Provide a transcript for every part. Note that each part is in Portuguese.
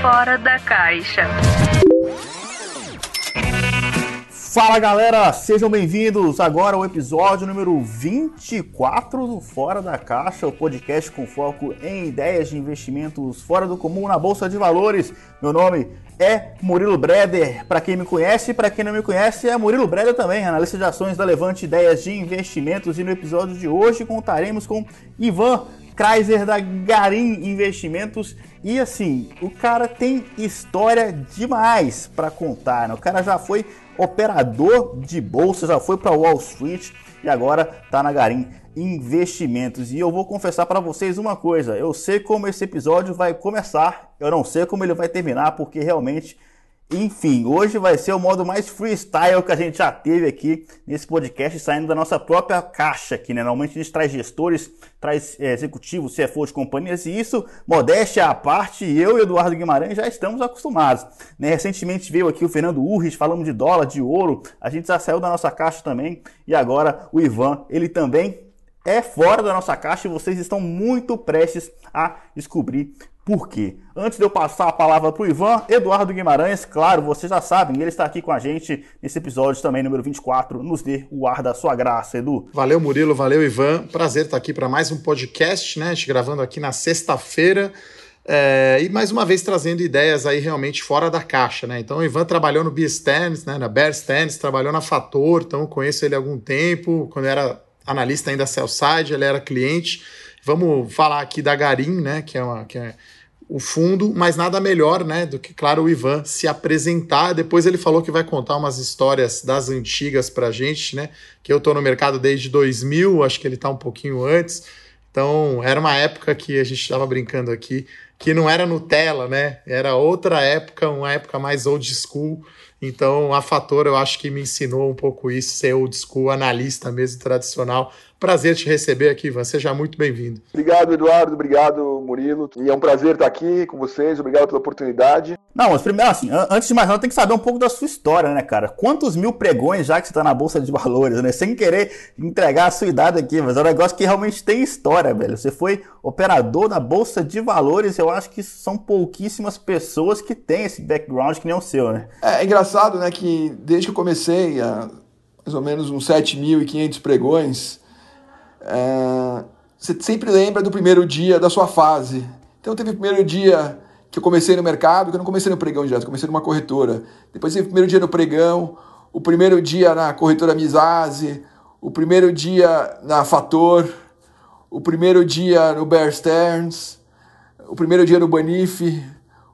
Fora da caixa. Fala galera, sejam bem-vindos agora ao episódio número 24 do Fora da Caixa, o podcast com foco em ideias de investimentos fora do comum na Bolsa de Valores. Meu nome é Murilo Breder, para quem me conhece, para quem não me conhece, é Murilo Breder também, analista de ações da Levante Ideias de Investimentos. E no episódio de hoje contaremos com Ivan Kreiser da Garim Investimentos. E assim, o cara tem história demais para contar, né? O cara já foi operador de bolsa, já foi para Wall Street e agora está na Garim Investimentos. E eu vou confessar para vocês uma coisa: eu sei como esse episódio vai começar, eu não sei como ele vai terminar, porque realmente enfim, hoje vai ser o modo mais freestyle que a gente já teve aqui nesse podcast, saindo da nossa própria caixa aqui, né? Normalmente a gente traz gestores, traz é, executivos, CFO de companhias, e isso, modéstia à parte, eu e Eduardo Guimarães já estamos acostumados. Né? Recentemente veio aqui o Fernando Urris, falamos de dólar, de ouro, a gente já saiu da nossa caixa também, e agora o Ivan, ele também é fora da nossa caixa e vocês estão muito prestes a descobrir por quê? Antes de eu passar a palavra para o Ivan, Eduardo Guimarães, claro, vocês já sabem, ele está aqui com a gente nesse episódio também, número 24, nos dê o ar da sua graça, Edu. Valeu, Murilo, valeu, Ivan. Prazer estar aqui para mais um podcast, né? A gente gravando aqui na sexta-feira. É, e mais uma vez trazendo ideias aí realmente fora da caixa, né? Então o Ivan trabalhou no B-Stands, né? Na Bear Stands, trabalhou na Fator, então conheço ele há algum tempo, quando era analista ainda sell-side, ele era cliente. Vamos falar aqui da Garim, né? Que é uma. Que é, o fundo, mas nada melhor, né, do que, claro, o Ivan se apresentar. Depois ele falou que vai contar umas histórias das antigas pra gente, né, que eu tô no mercado desde 2000, acho que ele tá um pouquinho antes. Então, era uma época que a gente estava brincando aqui, que não era Nutella, né? Era outra época, uma época mais old school. Então, a Fator eu acho que me ensinou um pouco isso, ser old school, analista mesmo, tradicional. Prazer te receber aqui, Ivan. Seja muito bem-vindo. Obrigado, Eduardo. Obrigado, Murilo. E é um prazer estar aqui com vocês. Obrigado pela oportunidade. Não, mas primeiro, assim, antes de mais nada, tem que saber um pouco da sua história, né, cara? Quantos mil pregões já que você está na Bolsa de Valores, né? Sem querer entregar a sua idade aqui, mas é um negócio que realmente tem história, velho. Você foi operador da Bolsa de Valores. Eu acho que são pouquíssimas pessoas que têm esse background que nem o seu, né? É, é engraçado, né, que desde que eu comecei, há mais ou menos uns 7.500 pregões, é, você sempre lembra do primeiro dia da sua fase. Então teve o primeiro dia que eu comecei no mercado, que eu não comecei no pregão direto, comecei numa corretora. Depois teve o primeiro dia no pregão, o primeiro dia na corretora Mizazi, o primeiro dia na Fator, o primeiro dia no Bear Stearns, o primeiro dia no Banif,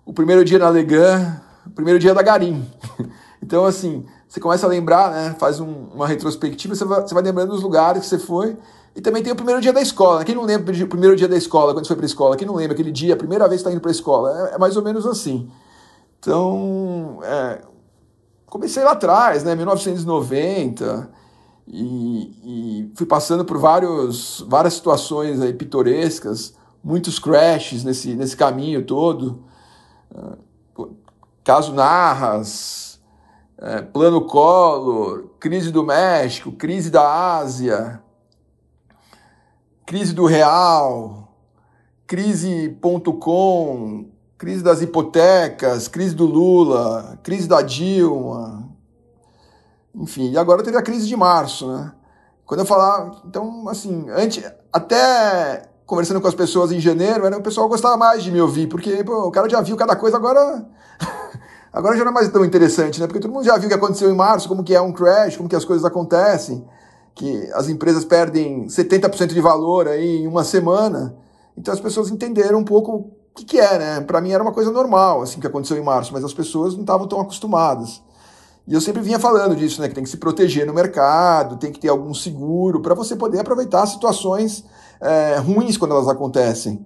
o primeiro dia na Legan, o primeiro dia da Garim. Então, assim, você começa a lembrar, né? Faz um, uma retrospectiva, você vai, você vai lembrando dos lugares que você foi e também tem o primeiro dia da escola. Quem não lembra o primeiro dia da escola, quando foi para a escola? Quem não lembra aquele dia, a primeira vez que está indo para a escola? É, é, mais ou menos assim. Então, é, comecei lá atrás, né, 1990, e, e, fui passando por vários, várias situações aí pitorescas, muitos crashes nesse, nesse caminho todo. Caso Narras, é, Plano Collor, crise do México, crise da Ásia, crise do real, crise.com, crise das hipotecas, crise do Lula, crise da Dilma, enfim, e agora teve a crise de março, né? Quando eu falar, então, assim, antes, até conversando com as pessoas em janeiro, o pessoal gostava mais de me ouvir, porque pô, o cara já viu cada coisa, agora agora já não é mais tão interessante, né? Porque todo mundo já viu o que aconteceu em março, como que é um crash, como que as coisas acontecem que as empresas perdem 70% de valor aí em uma semana. Então as pessoas entenderam um pouco o que, que é, né? Para mim era uma coisa normal, assim, que aconteceu em março, mas as pessoas não estavam tão acostumadas. E eu sempre vinha falando disso, né? Que tem que se proteger no mercado, tem que ter algum seguro para você poder aproveitar situações é, ruins quando elas acontecem.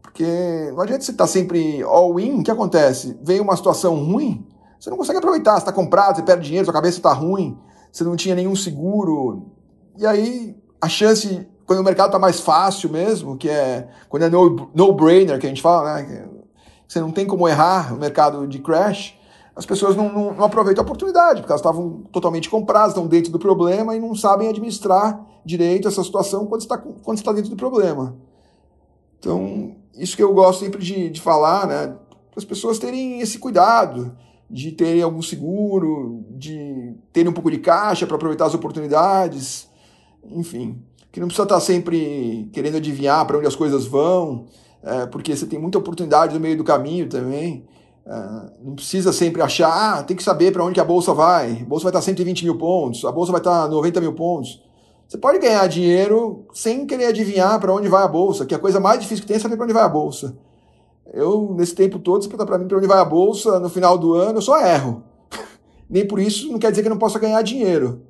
Porque não adianta você estar tá sempre all-in, o que acontece? Veio uma situação ruim, você não consegue aproveitar, você está comprado, você perde dinheiro, sua cabeça está ruim, você não tinha nenhum seguro. E aí a chance, quando o mercado está mais fácil mesmo, que é quando é no-brainer, no que a gente fala, né? Você não tem como errar o mercado de crash, as pessoas não, não, não aproveitam a oportunidade, porque elas estavam totalmente compradas, estão dentro do problema e não sabem administrar direito essa situação quando está, quando está dentro do problema. Então, isso que eu gosto sempre de, de falar, né? Para as pessoas terem esse cuidado, de terem algum seguro, de terem um pouco de caixa para aproveitar as oportunidades, enfim. Que não precisa estar sempre querendo adivinhar para onde as coisas vão, é, porque você tem muita oportunidade no meio do caminho também. É, não precisa sempre achar, ah, tem que saber para onde a bolsa vai. A bolsa vai estar 120 mil pontos, a bolsa vai estar 90 mil pontos. Você pode ganhar dinheiro sem querer adivinhar para onde vai a bolsa, que a coisa mais difícil que tem é saber para onde vai a bolsa. Eu, nesse tempo todo, se perguntar para mim para onde vai a bolsa no final do ano, eu só erro. Nem por isso não quer dizer que eu não possa ganhar dinheiro.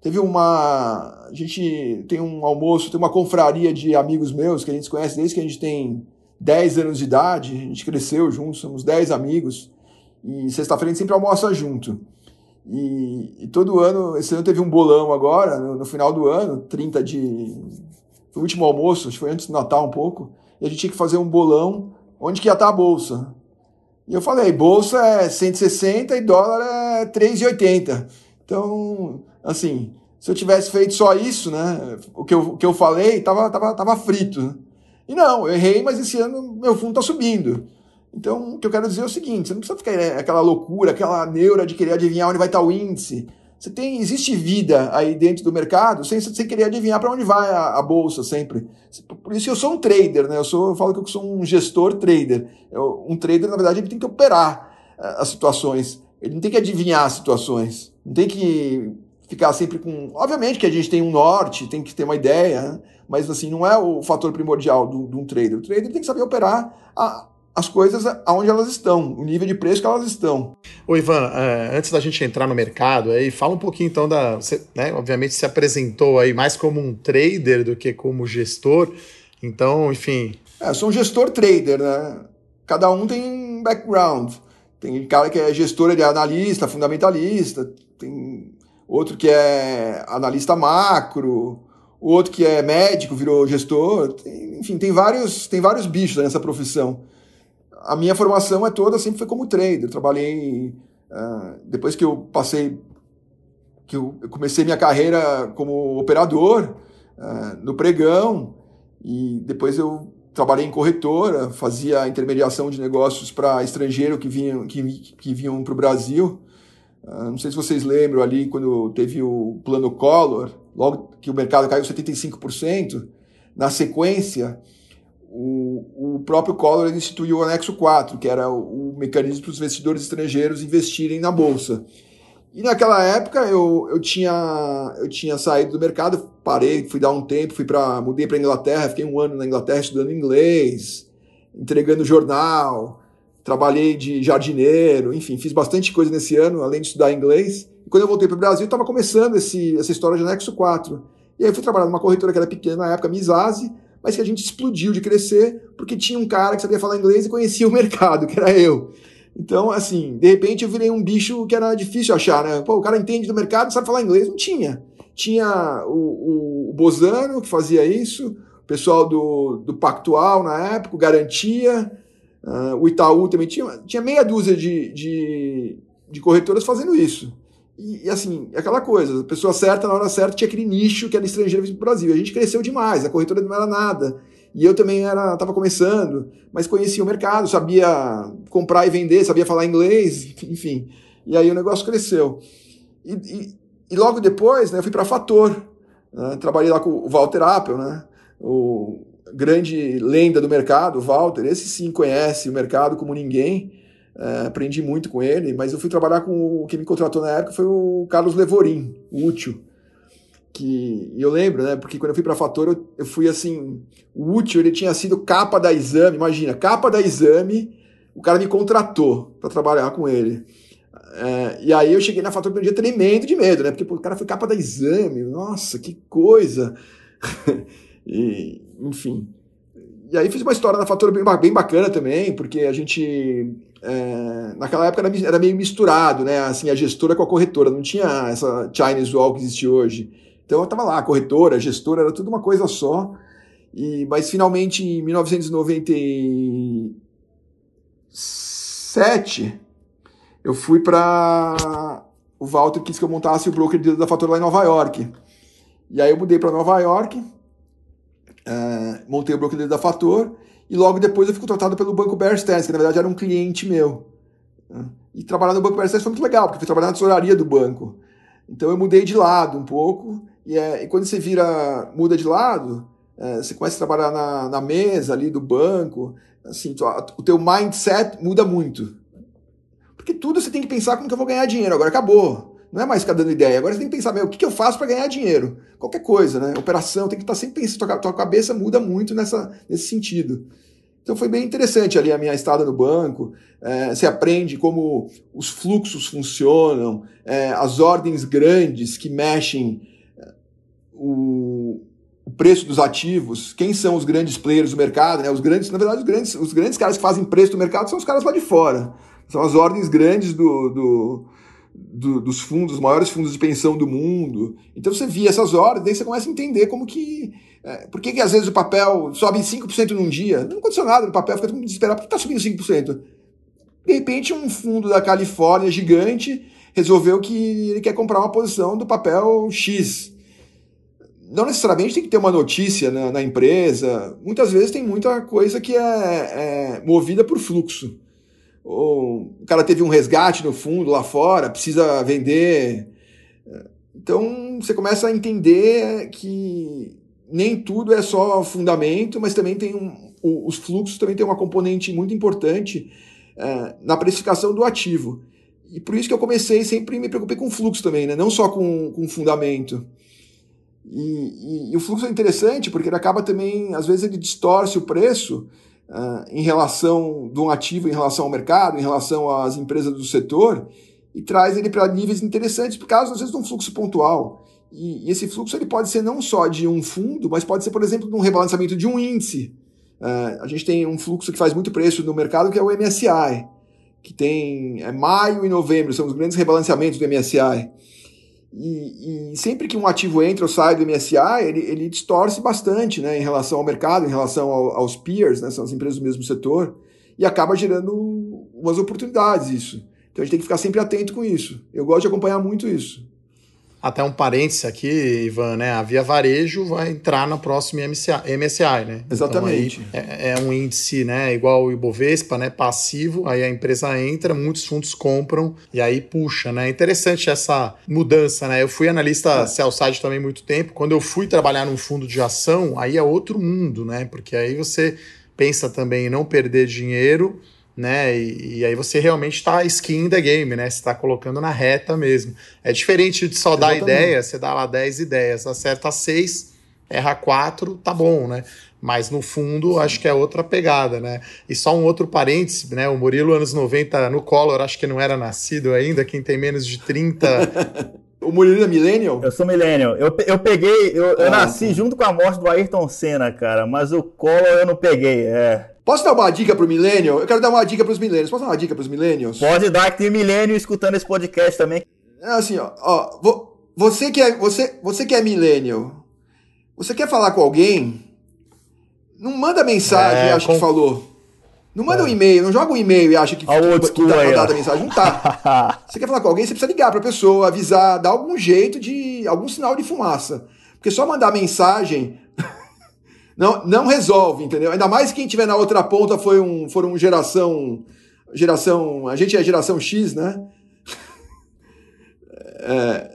Teve uma. A gente tem um almoço, tem uma confraria de amigos meus que a gente conhece desde que a gente tem 10 anos de idade, a gente cresceu juntos, somos 10 amigos, e sexta-feira a gente sempre almoça junto. E, e, todo ano, esse ano teve um bolão agora, no, no, final do ano, 30 de. Foi o último almoço, acho que foi antes do Natal um pouco, e a gente tinha que fazer um bolão onde que ia estar a bolsa. E eu falei, bolsa é 160 e dólar é 3,80. Então, assim, se eu tivesse feito só isso, né, o que eu, o que eu falei, tava, tava, tava frito. E não, eu errei, mas esse ano meu fundo está subindo. Então, o que eu quero dizer é o seguinte: você não precisa ficar é, aquela loucura, aquela neura de querer adivinhar onde vai estar o índice. Você tem, existe vida aí dentro do mercado sem, sem querer adivinhar para onde vai a, a, bolsa sempre. Por isso eu sou um trader, né? Eu, sou, eu falo que eu sou um gestor trader. Eu, um trader, na verdade, ele tem que operar as situações. Ele não tem que adivinhar as situações. Não tem que ficar sempre com. Obviamente que a gente tem um norte, tem que ter uma ideia, né? mas assim, não é o fator primordial de um trader. O trader tem que saber operar a, as coisas aonde elas estão, o nível de preço que elas estão. Ô Ivan, é, antes da gente entrar no mercado, aí fala um pouquinho então da. Você, né, obviamente se apresentou aí mais como um trader do que como gestor. Então, enfim. É, eu sou um gestor trader, né? Cada um tem um background. Tem cara que é gestor, ele é analista, fundamentalista, tem outro que é analista macro, outro que é médico, virou gestor. Tem, enfim, tem vários, tem vários bichos nessa profissão. A minha formação é toda sempre foi como trader. Eu trabalhei uh, depois que eu passei, que eu, comecei minha carreira como operador uh, no pregão e depois eu trabalhei em corretora, fazia intermediação de negócios para estrangeiro que vinham que, que vinham para o Brasil. Uh, não sei se vocês lembram ali quando teve o plano Collor logo que o mercado caiu 75%, na sequência, o, o próprio Collor instituiu o anexo 4, que era o, o mecanismo para os investidores estrangeiros investirem na Bolsa. E naquela época eu, eu, tinha, eu tinha saído do mercado, parei, fui dar um tempo, fui para mudei para Inglaterra, fiquei um ano na Inglaterra estudando inglês, entregando jornal, trabalhei de jardineiro, enfim, fiz bastante coisa nesse ano, além de estudar inglês. E quando eu voltei para o Brasil, estava começando esse, essa história de anexo 4. E aí eu fui trabalhar numa corretora que era pequena na época, Misazi, mas que a gente explodiu de crescer, porque tinha um cara que sabia falar inglês e conhecia o mercado, que era eu. Então, assim, de repente eu virei um bicho que era difícil achar, né? Pô, o cara entende do mercado, sabe falar inglês? Não tinha. Tinha o, o, Bozano, que fazia isso, o pessoal do, do Pactual na época, Garantia, uh, o Itaú também tinha, tinha meia dúzia de, de, de corretoras fazendo isso. E, e, assim, aquela coisa, a pessoa certa na hora certa tinha aquele nicho que era estrangeiro vindo pro Brasil. A gente cresceu demais, a corretora não era nada. E eu também era, estava começando, mas conhecia o mercado, sabia comprar e vender, sabia falar inglês, enfim. E aí o negócio cresceu. E, e, e logo depois, né, eu fui para Fator. Né, trabalhei lá com o Walter Appel, né, o grande lenda do mercado, o Walter. Esse sim conhece o mercado como ninguém. Uh, aprendi muito com ele, mas eu fui trabalhar com o que me contratou na época foi o Carlos Levorim, o útil. Que eu lembro, né? Porque quando eu fui para Fator, eu, eu, fui assim. O útil ele tinha sido capa da exame, imagina, capa da exame, o cara me contratou para trabalhar com ele. Uh, e aí eu cheguei na Fator um dia tremendo de medo, né? Porque pô, o cara foi capa da exame, nossa, que coisa! e, enfim. E aí fiz uma história na Fator bem, bem bacana também, porque a gente é, naquela época era, era, meio misturado, né? Assim, a gestora com a corretora, não tinha essa Chinese Wall que existe hoje. Então eu tava lá, a corretora, a gestora, era tudo uma coisa só. E, mas finalmente em 1997 eu fui para o Walter quis que eu montasse o broker da Fator lá em Nova York. E aí eu mudei para Nova York, é, montei o broker da Fator e logo depois eu fui contratado pelo Banco Bear Stearns, que na verdade era um cliente meu. E trabalhar no Banco Bear Stearns foi muito legal, porque eu fui trabalhar na tesouraria do banco. Então eu mudei de lado um pouco e, é, e quando você vira muda de lado, é, você começa a trabalhar na, na mesa ali do banco, assim, o teu mindset muda muito. Porque tudo você tem que pensar como que eu vou ganhar dinheiro. Agora acabou. Não é mais ficar dando ideia. Agora você tem que pensar, meu, o que, que eu faço para ganhar dinheiro? Qualquer coisa, né? Operação, tem que estar tá sempre pensando. Tua, cabeça muda muito nessa, nesse sentido. Então foi bem interessante ali a minha estada no banco. É, você aprende como os fluxos funcionam, é, as ordens grandes que mexem é, o, o, preço dos ativos, quem são os grandes players do mercado, né? Os grandes, na verdade, os grandes, os grandes caras que fazem preço do mercado são os caras lá de fora. São as ordens grandes do, do, do, dos fundos, os maiores fundos de pensão do mundo. Então você via essas ordens, daí você começa a entender como que. É, por que, que às vezes o papel sobe 5% num dia? Não aconteceu nada no papel, fica todo mundo desesperado, por que está subindo 5%? De repente, um fundo da Califórnia gigante resolveu que ele quer comprar uma posição do papel X. Não necessariamente tem que ter uma notícia na, na empresa, muitas vezes tem muita coisa que é, é movida por fluxo ou o cara teve um resgate no fundo lá fora, precisa vender. Então você começa a entender que nem tudo é só fundamento, mas também tem um, os fluxos também tem uma componente muito importante é, na precificação do ativo. E por isso que eu comecei sempre me preocupei com fluxo também, né? não só com, com fundamento. E, e, e, o fluxo é interessante porque ele acaba também, às vezes, ele distorce o preço uh, em relação de um ativo, em relação ao mercado, em relação às empresas do setor, e traz ele para níveis interessantes, por causa, às vezes, de um fluxo pontual. E, e, esse fluxo ele pode ser não só de um fundo, mas pode ser, por exemplo, de um rebalanceamento de um índice. Uh, a gente tem um fluxo que faz muito preço no mercado, que é o MSI, que tem é, maio e novembro, são os grandes rebalanceamentos do MSI. E, e, sempre que um ativo entra ou sai do MSI, ele, ele distorce bastante né, em relação ao mercado, em relação ao, aos peers, né, são as empresas do mesmo setor, e acaba gerando umas oportunidades isso. Então a gente tem que ficar sempre atento com isso. Eu gosto de acompanhar muito isso. Até um parênteses aqui, Ivan, né? A Via Varejo vai entrar no próximo MSI, MSI né? Exatamente. Então, é, é, um índice, né? Igual o Ibovespa, né? Passivo. Aí a empresa entra, muitos fundos compram e aí puxa, né? Interessante essa mudança, né? Eu fui analista é. sell-side também muito tempo. Quando eu fui trabalhar num fundo de ação, aí é outro mundo, né? Porque aí você pensa também em não perder dinheiro né? E, e, aí você realmente está skin the game, né? Você está colocando na reta mesmo. É diferente de só Exatamente. dar ideia, você dá lá 10 ideias, acerta 6, erra 4, tá bom, né? Mas no fundo, Sim. acho que é outra pegada, né? E só um outro parêntese, né? O Murilo, anos 90, no Collor, acho que não era nascido ainda. Quem tem menos de 30 O Murilo é millennial? Eu sou millennial. Eu, eu peguei, eu, ah, eu nasci tá. junto com a morte do Ayrton Senna, cara, mas o Collor eu não peguei, é. Posso dar uma dica pro millennial? Eu quero dar uma dica pros millennials. Posso dar uma dica pros millennials? Pode dar, que tem millennial escutando esse podcast também. É assim, ó, ó você que é, você, você que é millennial, você quer falar com alguém, não manda mensagem é, acha com... que falou. Não manda é. um e-mail, não joga um e-mail e acha que, que, que tá mandado a mensagem. Não tá. você quer falar com alguém, você precisa ligar pra pessoa, avisar, dar algum jeito de. algum sinal de fumaça. Porque só mandar mensagem não, não resolve, entendeu? Ainda mais quem tiver na outra ponta foi um, foram geração. Geração. A gente é geração X, né? É,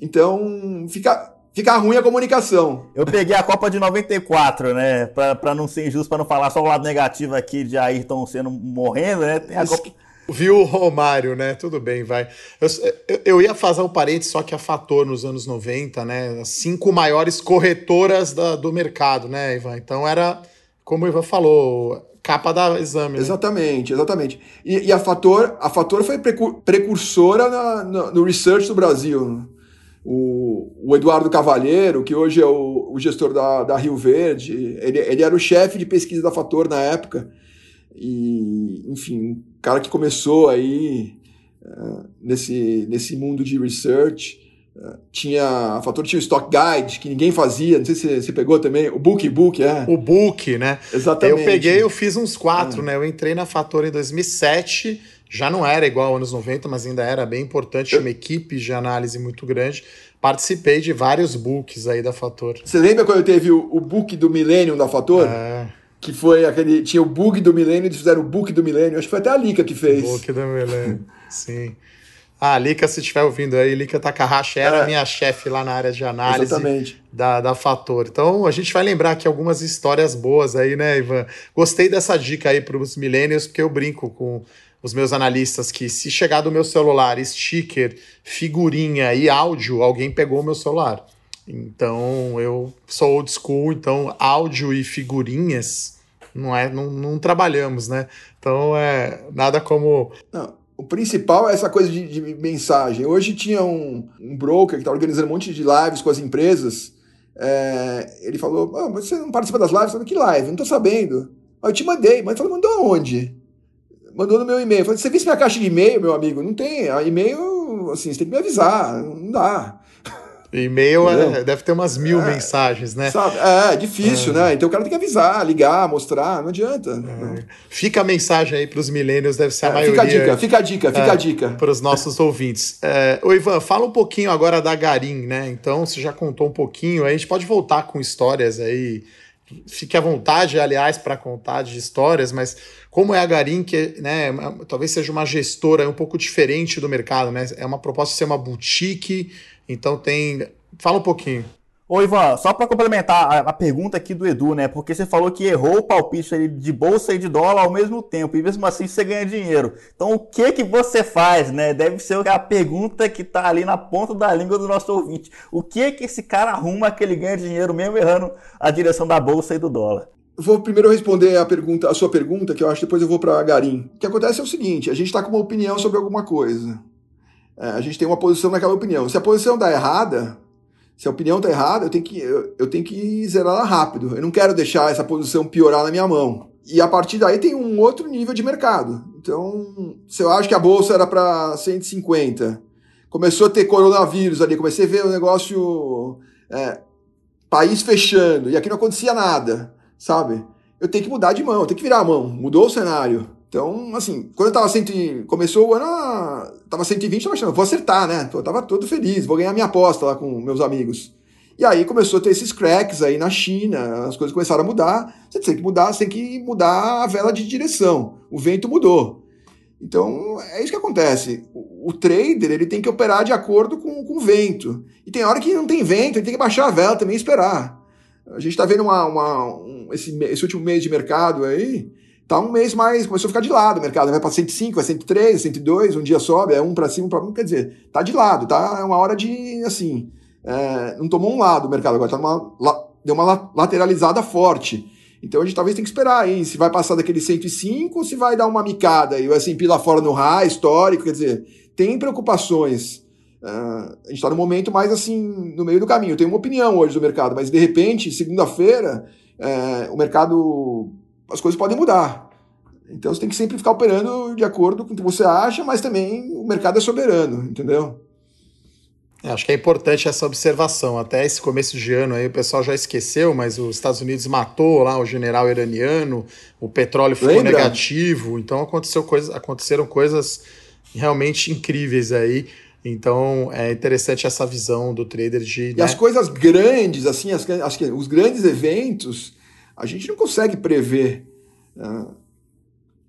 então, fica, fica ruim a comunicação. Eu peguei a Copa de 94, né? Pra, pra não ser injusto, pra não falar só o lado negativo aqui de Ayrton sendo morrendo, né? Tem a Copa. Viu o Romário, né? Tudo bem, vai. Eu, eu, eu, ia fazer um parênteses, só que a Fator nos anos 90, né? As cinco maiores corretoras da, do mercado, né, Ivan? Então era, como o Ivan falou, capa da exame. Né? Exatamente, exatamente. E, e, a Fator, a Fator foi precursora na, na, no research do Brasil. O, o, Eduardo Cavalheiro, que hoje é o, o gestor da, da, Rio Verde, ele, ele era o chefe de pesquisa da Fator na época. E, enfim, cara que começou aí uh, nesse, nesse mundo de research. Uh, tinha a Fator tinha o Stock Guide, que ninguém fazia, não sei se você pegou também, o Book Book, é. O Book, né? Exatamente. Eu peguei, eu fiz uns quatro, é. né? Eu entrei na Fator em 2007 Já não era igual aos anos 90, mas ainda era bem importante, uma equipe de análise muito grande. Participei de vários books aí da Fator. Você lembra quando teve o, o book do Millennium da Fator? É. Que foi aquele. Tinha o bug do Millennium, eles fizeram o book do Millennium. Acho que foi até a Lika que fez. Book do Millennium, sim. Ah, Lika, se estiver ouvindo aí, Lika Takahashi era é. minha chefe lá na área de análise Exatamente. da, da Fator. Então a gente vai lembrar aqui algumas histórias boas aí, né, Ivan? Gostei dessa dica aí para os millennials, porque eu brinco com os meus analistas que se chegar do meu celular sticker, figurinha e áudio, alguém pegou o meu celular. Então eu sou old school, então áudio e figurinhas não é não, não trabalhamos, né? Então é nada como não. O principal é essa coisa de, de mensagem. Hoje tinha um, um broker que está organizando um monte de lives com as empresas. É, ele falou: oh, você não participa das lives? Eu falei, que live? Não estou sabendo. eu te mandei. Mas ele falou: mandou aonde? Mandou no meu e-mail. Falei: você viu minha caixa de e-mail, meu amigo? Não tem. A e-mail, assim, você tem que me avisar. Não dá. E-mail é, deve ter umas mil é, mensagens, né? Sabe? É, é difícil, é. né? Então o cara tem que avisar, ligar, mostrar, não adianta. É. Fica a mensagem aí para os milênios, deve ser a maioria. Fica a dica, fica a dica, fica a dica. Para os nossos ouvintes. É, ô Ivan, fala um pouquinho agora da Garim, né? Então, você já contou um pouquinho, aí a gente pode voltar com histórias aí. Fique à vontade, aliás, para contar de histórias, mas como é a Garim, que né, talvez seja uma gestora um pouco diferente do mercado, né? É uma proposta de ser uma boutique então tem. Fala um pouquinho. Ô Ivan, só para complementar a, a, pergunta aqui do Edu, né? Porque você falou que errou o palpite de bolsa e de dólar ao mesmo tempo, e mesmo assim você ganha dinheiro. Então o que que você faz, né? Deve ser a pergunta que tá ali na ponta da língua do nosso ouvinte. O que que esse cara arruma que ele ganha dinheiro mesmo errando a direção da bolsa e do dólar? Vou primeiro responder a pergunta, a sua pergunta, que eu acho depois eu vou para Garim. O que acontece é o seguinte: a gente está com uma opinião sobre alguma coisa. É, a gente tem uma posição naquela opinião. Se a posição está errada, se a opinião está errada, eu tenho, que, eu, eu tenho que zerar ela rápido. Eu não quero deixar essa posição piorar na minha mão. E a partir daí tem um outro nível de mercado. Então, se eu acho que a bolsa era para 150, começou a ter coronavírus ali, comecei a ver o negócio, é, país fechando, e aqui não acontecia nada, sabe? Eu tenho que mudar de mão, eu tenho que virar a mão. Mudou o cenário. Então, assim, quando eu tava cento, começou o ano, ah, tava 120, eu tava achando, vou acertar, né? Eu tava todo feliz, vou ganhar minha aposta lá com meus amigos. E aí começou a ter esses cracks aí na China, as coisas começaram a mudar. Você tem que mudar, você tem que mudar a vela de direção. O vento mudou. Então, é isso que acontece. O, o trader, ele tem que operar de acordo com, com o vento. E tem hora que não tem vento, ele tem que baixar a vela também e esperar. A gente está vendo uma, uma um, esse, esse último mês de mercado aí, Tá um mês mais, começou a ficar de lado o mercado, vai para 105, vai 103, 102, um dia sobe, é um para cima, para quer dizer, tá de lado, tá? É uma hora de, assim, é, não tomou um lado o mercado, agora tá numa, deu uma lateralizada forte. Então a gente talvez tenha que esperar aí, se vai passar daquele 105 ou se vai dar uma micada e o S&P lá fora no high histórico, quer dizer, tem preocupações. Uh, a gente está no momento mais assim, no meio do caminho. Eu tenho uma opinião hoje do mercado, mas de repente, segunda-feira, uh, o mercado as coisas podem mudar. Então você tem que sempre ficar operando de acordo com o que você acha, mas também o mercado é soberano, entendeu? É, acho que é importante essa observação. Até esse começo de ano aí o pessoal já esqueceu, mas os Estados Unidos matou lá o general iraniano, o petróleo ficou Lembra? negativo, então aconteceu coisa, aconteceram coisas realmente incríveis aí. Então é interessante essa visão do trader de. E né? as coisas grandes, assim, as, as, os grandes eventos, a gente não consegue prever. Uh,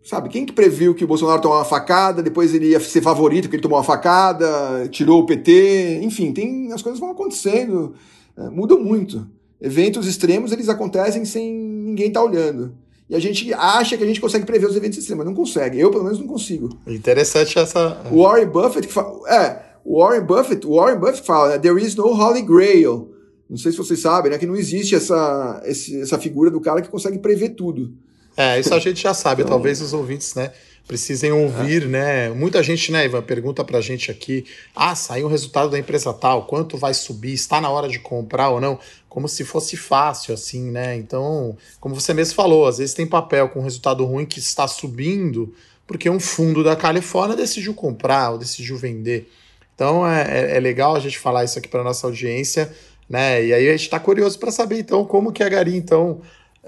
sabe, quem que previu que o Bolsonaro tomou uma facada, depois ele ia ser favorito porque ele tomou uma facada, tirou o PT, enfim, tem, as coisas vão acontecendo, uh, mudam muito. Eventos extremos, eles acontecem sem ninguém estar tá olhando. E a gente acha que a gente consegue prever os eventos extremos, mas não consegue. Eu, pelo menos, não consigo. Interessante essa... O Warren Buffett que fala... É, o Warren Buffett, o Warren Buffett fala, there is no holy grail. Não sei se vocês sabem, né? Que não existe essa, essa figura do cara que consegue prever tudo. É, isso a gente já sabe. Então... Talvez os ouvintes, né? Precisem ouvir, é. né? Muita gente, né, Ivan, pergunta pra gente aqui: ah, saiu o resultado da empresa tal, quanto vai subir? Está na hora de comprar ou não? Como se fosse fácil, assim, né? Então, como você mesmo falou, às vezes tem papel com resultado ruim que está subindo, porque um fundo da Califórnia decidiu comprar ou decidiu vender. Então é, é, é legal a gente falar isso aqui para nossa audiência né? E aí a gente está curioso para saber então como que a Gari então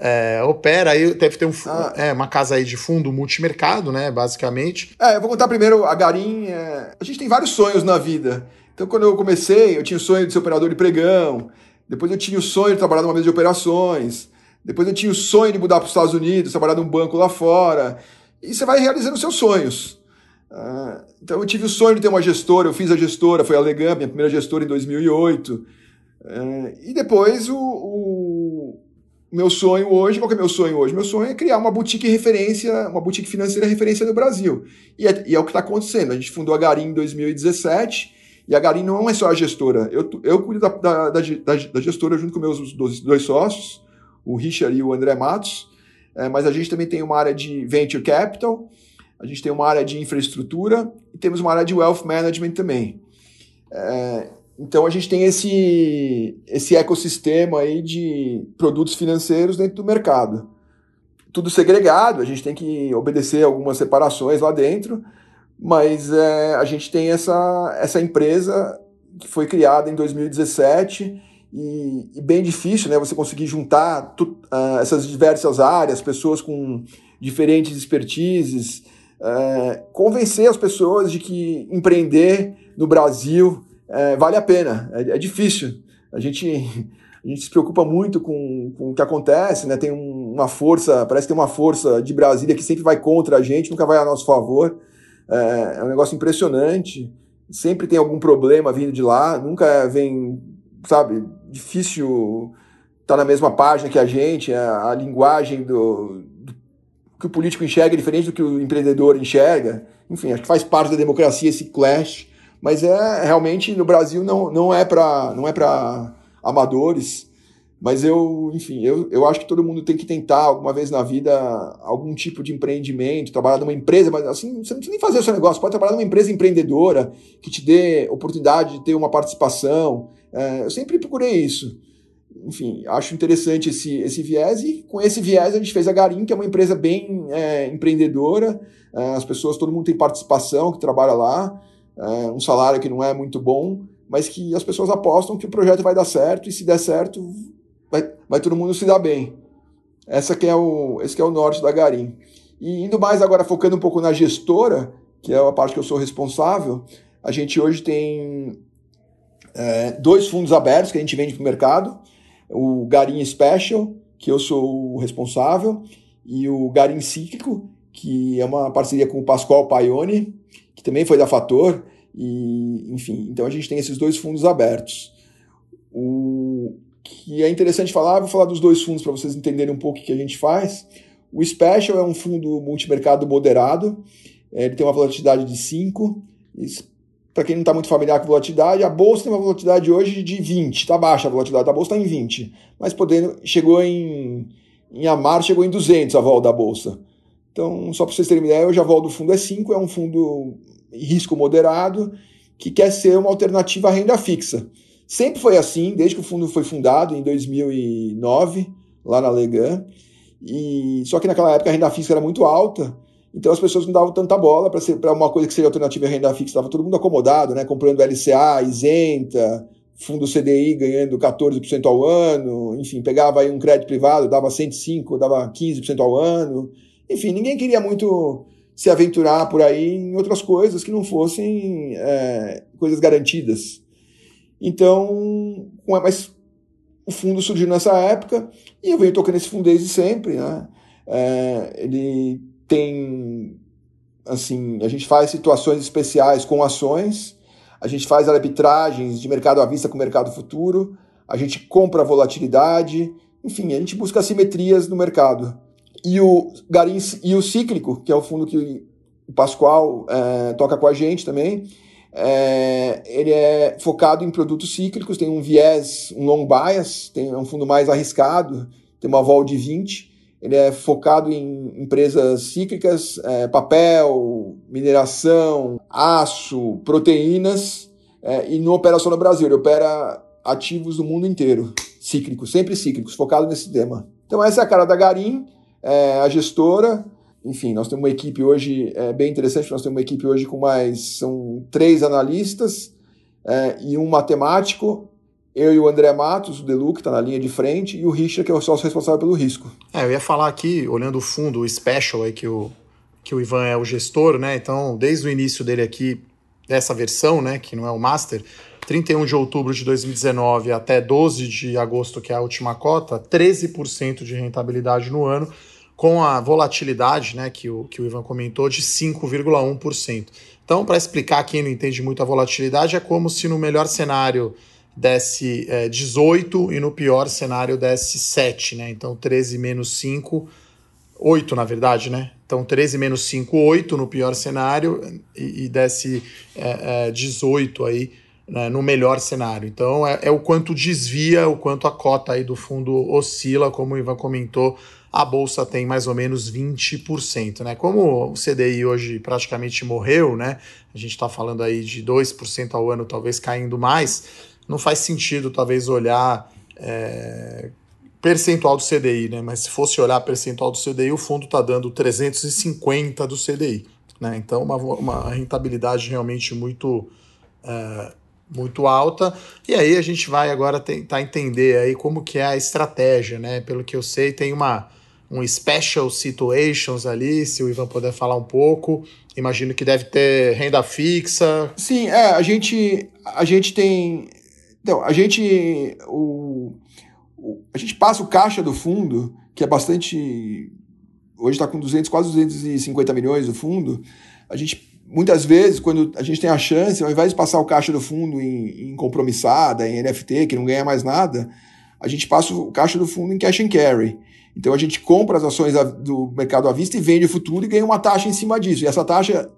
é, opera aí, deve ter um, ah. é, uma casa aí de fundo multimercado, né, basicamente. É, eu vou contar primeiro, a Garim, é... a gente tem vários sonhos na vida. Então, quando eu comecei, eu tinha o sonho de ser operador de pregão, depois eu tinha o sonho de trabalhar numa mesa de operações, depois eu tinha o sonho de mudar para os Estados Unidos, trabalhar num banco lá fora, e você vai realizando seus sonhos. Uh, então, eu tive o sonho de ter uma gestora, eu fiz a gestora, foi a Legam, minha primeira gestora em 2008, uh, e depois o, o meu sonho hoje, qual que é meu sonho hoje? Meu sonho é criar uma boutique referência, uma boutique financeira referência no Brasil. E é, e é o que está acontecendo. A gente fundou a Garim em 2017 e a Garim não é só a gestora. Eu, eu cuido da, da, da, da gestora junto com meus dois, dois, sócios, o Richard e o André Matos. É, mas a gente também tem uma área de venture capital, a gente tem uma área de infraestrutura e temos uma área de wealth management também. É, então a gente tem esse, esse ecossistema aí de produtos financeiros dentro do mercado. Tudo segregado, a gente tem que obedecer algumas separações lá dentro, mas é, a gente tem essa, essa empresa que foi criada em 2017 e, e bem difícil né, você conseguir juntar tu, uh, essas diversas áreas, pessoas com diferentes expertises, uh, convencer as pessoas de que empreender no Brasil é, vale a pena. É, é, difícil. A gente, a gente se preocupa muito com, com o que acontece, né? Tem um, uma força, parece que tem uma força de Brasília que sempre vai contra a gente, nunca vai a nosso favor. É, é um negócio impressionante. Sempre tem algum problema vindo de lá, nunca vem, sabe, difícil estar tá na mesma página que a gente, a, a linguagem do, do que o político enxerga é diferente do que o empreendedor enxerga. Enfim, acho que faz parte da democracia esse clash mas é realmente no Brasil não, não é para não é para amadores. Mas eu, enfim, eu, eu acho que todo mundo tem que tentar alguma vez na vida algum tipo de empreendimento, trabalhar numa empresa, mas assim, você não precisa nem fazer o seu negócio, pode trabalhar numa empresa empreendedora que te dê oportunidade de ter uma participação. É, eu sempre procurei isso. Enfim, acho interessante esse, esse viés e com esse viés a gente fez a Garim, que é uma empresa bem é, empreendedora, é, as pessoas, todo mundo tem participação que trabalha lá é, um salário que não é muito bom, mas que as pessoas apostam que o projeto vai dar certo e se der certo, vai, vai todo mundo se dar bem. Essa que é o, esse que é o norte da Garim. E indo mais agora, focando um pouco na gestora, que é a parte que eu sou responsável, a gente hoje tem é, dois fundos abertos que a gente vende para o mercado. O Garim Special, que eu sou o responsável, e o Garim Cíclico, que é uma parceria com o Pascoal Paione, que também foi da Fator, e, enfim, então a gente tem esses dois fundos abertos. O que é interessante falar, vou falar dos dois fundos para vocês entenderem um pouco o que a gente faz. O Special é um fundo multimercado moderado, é, ele tem uma volatilidade de 5. Para quem não está muito familiar com volatilidade, a bolsa tem uma volatilidade hoje de 20, está baixa a volatilidade, a bolsa está em 20, mas podendo, chegou em, em Amar, chegou em 200 a volta da bolsa. Então, só para vocês terem uma ideia, o Javal do fundo é 5, é um fundo risco moderado que quer ser uma alternativa à renda fixa. Sempre foi assim, desde que o fundo foi fundado em 2009, lá na Legan. E só que naquela época a renda fixa era muito alta, então as pessoas não davam tanta bola para uma coisa que seria alternativa à renda fixa. Estava todo mundo acomodado, né? comprando LCA, isenta, fundo CDI ganhando 14% ao ano, enfim, pegava aí um crédito privado, dava 105, dava 15% ao ano. Enfim, ninguém queria muito se aventurar por aí em outras coisas que não fossem é, coisas garantidas. Então, mas o fundo surgiu nessa época e eu venho tocando esse fundo desde sempre. Né? É, ele tem, assim, a gente faz situações especiais com ações, a gente faz arbitragens de mercado à vista com mercado futuro, a gente compra volatilidade, enfim, a gente busca assimetrias no mercado. E o Garim e o Cíclico, que é o fundo que o Pascoal é, toca com a gente também, é, ele é focado em produtos cíclicos, tem um viés, um long bias, tem é um fundo mais arriscado, tem uma vol de 20. Ele é focado em empresas cíclicas, é, papel, mineração, aço, proteínas, é, e não opera só no Brasil, ele opera ativos do mundo inteiro, cíclicos, sempre cíclicos, focado nesse tema. Então essa é a cara da Garim é, a gestora. Enfim, nós temos uma equipe hoje é, bem interessante, nós temos uma equipe hoje com mais, são três analistas é, e um matemático eu e o André Matos, o Delu, que está na linha de frente, e o Richard, que é o sócio responsável pelo risco. É, eu ia falar aqui, olhando o fundo, o Special aí, que o, que o Ivan é o gestor, né? Então, desde o início dele aqui, dessa versão, né, que não é o Master, 31 de outubro de 2019 até 12 de agosto, que é a última cota, 13% de rentabilidade no ano, com a volatilidade, né, que o, que o Ivan comentou, de 5,1%. Então, para explicar quem não entende muito a volatilidade, é como se no melhor cenário desse é, 18 e no pior cenário desse 7, né? Então 13 menos 5, 8 na verdade, né? Então 13 menos 5, 8 no pior cenário e, e desse é, é, 18 aí né, no melhor cenário. Então é, é, o quanto desvia, o quanto a cota aí do fundo oscila, como o Ivan comentou, a bolsa tem mais ou menos 20%, né? Como o CDI hoje praticamente morreu, né? A gente está falando aí de 2% ao ano, talvez caindo mais não faz sentido talvez olhar é, percentual do CDI, né? Mas se fosse olhar percentual do CDI, o fundo está dando 350 do CDI, né? Então uma, uma rentabilidade realmente muito é, muito alta. E aí a gente vai agora tentar entender aí como que é a estratégia, né? Pelo que eu sei, tem uma um special situations ali, se o Ivan puder falar um pouco. Imagino que deve ter renda fixa. Sim, é, a gente a gente tem então, a gente, o, o, a gente passa o caixa do fundo, que é bastante. Hoje está com 200, quase 250 milhões do fundo. A gente, muitas vezes, quando a gente tem a chance, ao invés de passar o caixa do fundo em, em compromissada, em NFT, que não ganha mais nada, a gente passa o caixa do fundo em cash and carry. Então a gente compra as ações do mercado à vista e vende o futuro e ganha uma taxa em cima disso. E essa taxa,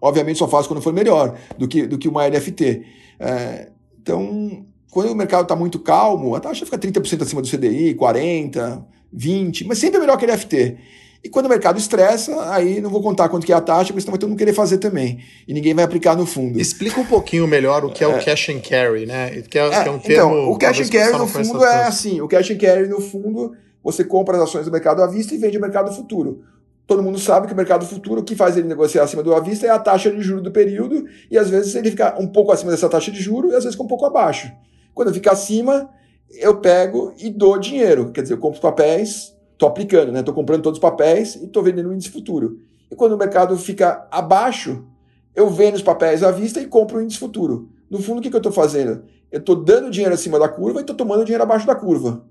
obviamente, só faz quando for melhor do que, do que uma NFT. É, então, quando o mercado está muito calmo, a taxa fica 30% acima do CDI, 40%, 20%, mas sempre é melhor que LFT. E quando o mercado estressa, aí não vou contar quanto que é a taxa, porque senão vai todo mundo querer fazer também. E ninguém vai aplicar no fundo. Explica um pouquinho melhor o que é, é o cash and carry, né? Que é, é, que é um termo, então, o cash and carry no fundo é assim, o cash and carry no fundo, você compra as ações do mercado à vista e vende o mercado futuro todo mundo sabe que o mercado futuro, o que faz ele negociar acima do à vista é a taxa de juros do período, e às vezes ele fica um pouco acima dessa taxa de juros e às vezes fica um pouco abaixo. Quando fica acima, eu pego e dou dinheiro. Quer dizer, eu compro os papéis, estou aplicando, né? Estou comprando todos os papéis e estou vendendo o índice futuro. E quando o mercado fica abaixo, eu vendo os papéis à vista e compro o índice futuro. No fundo, o que, que eu estou fazendo? Eu estou dando dinheiro acima da curva e estou tomando dinheiro abaixo da curva.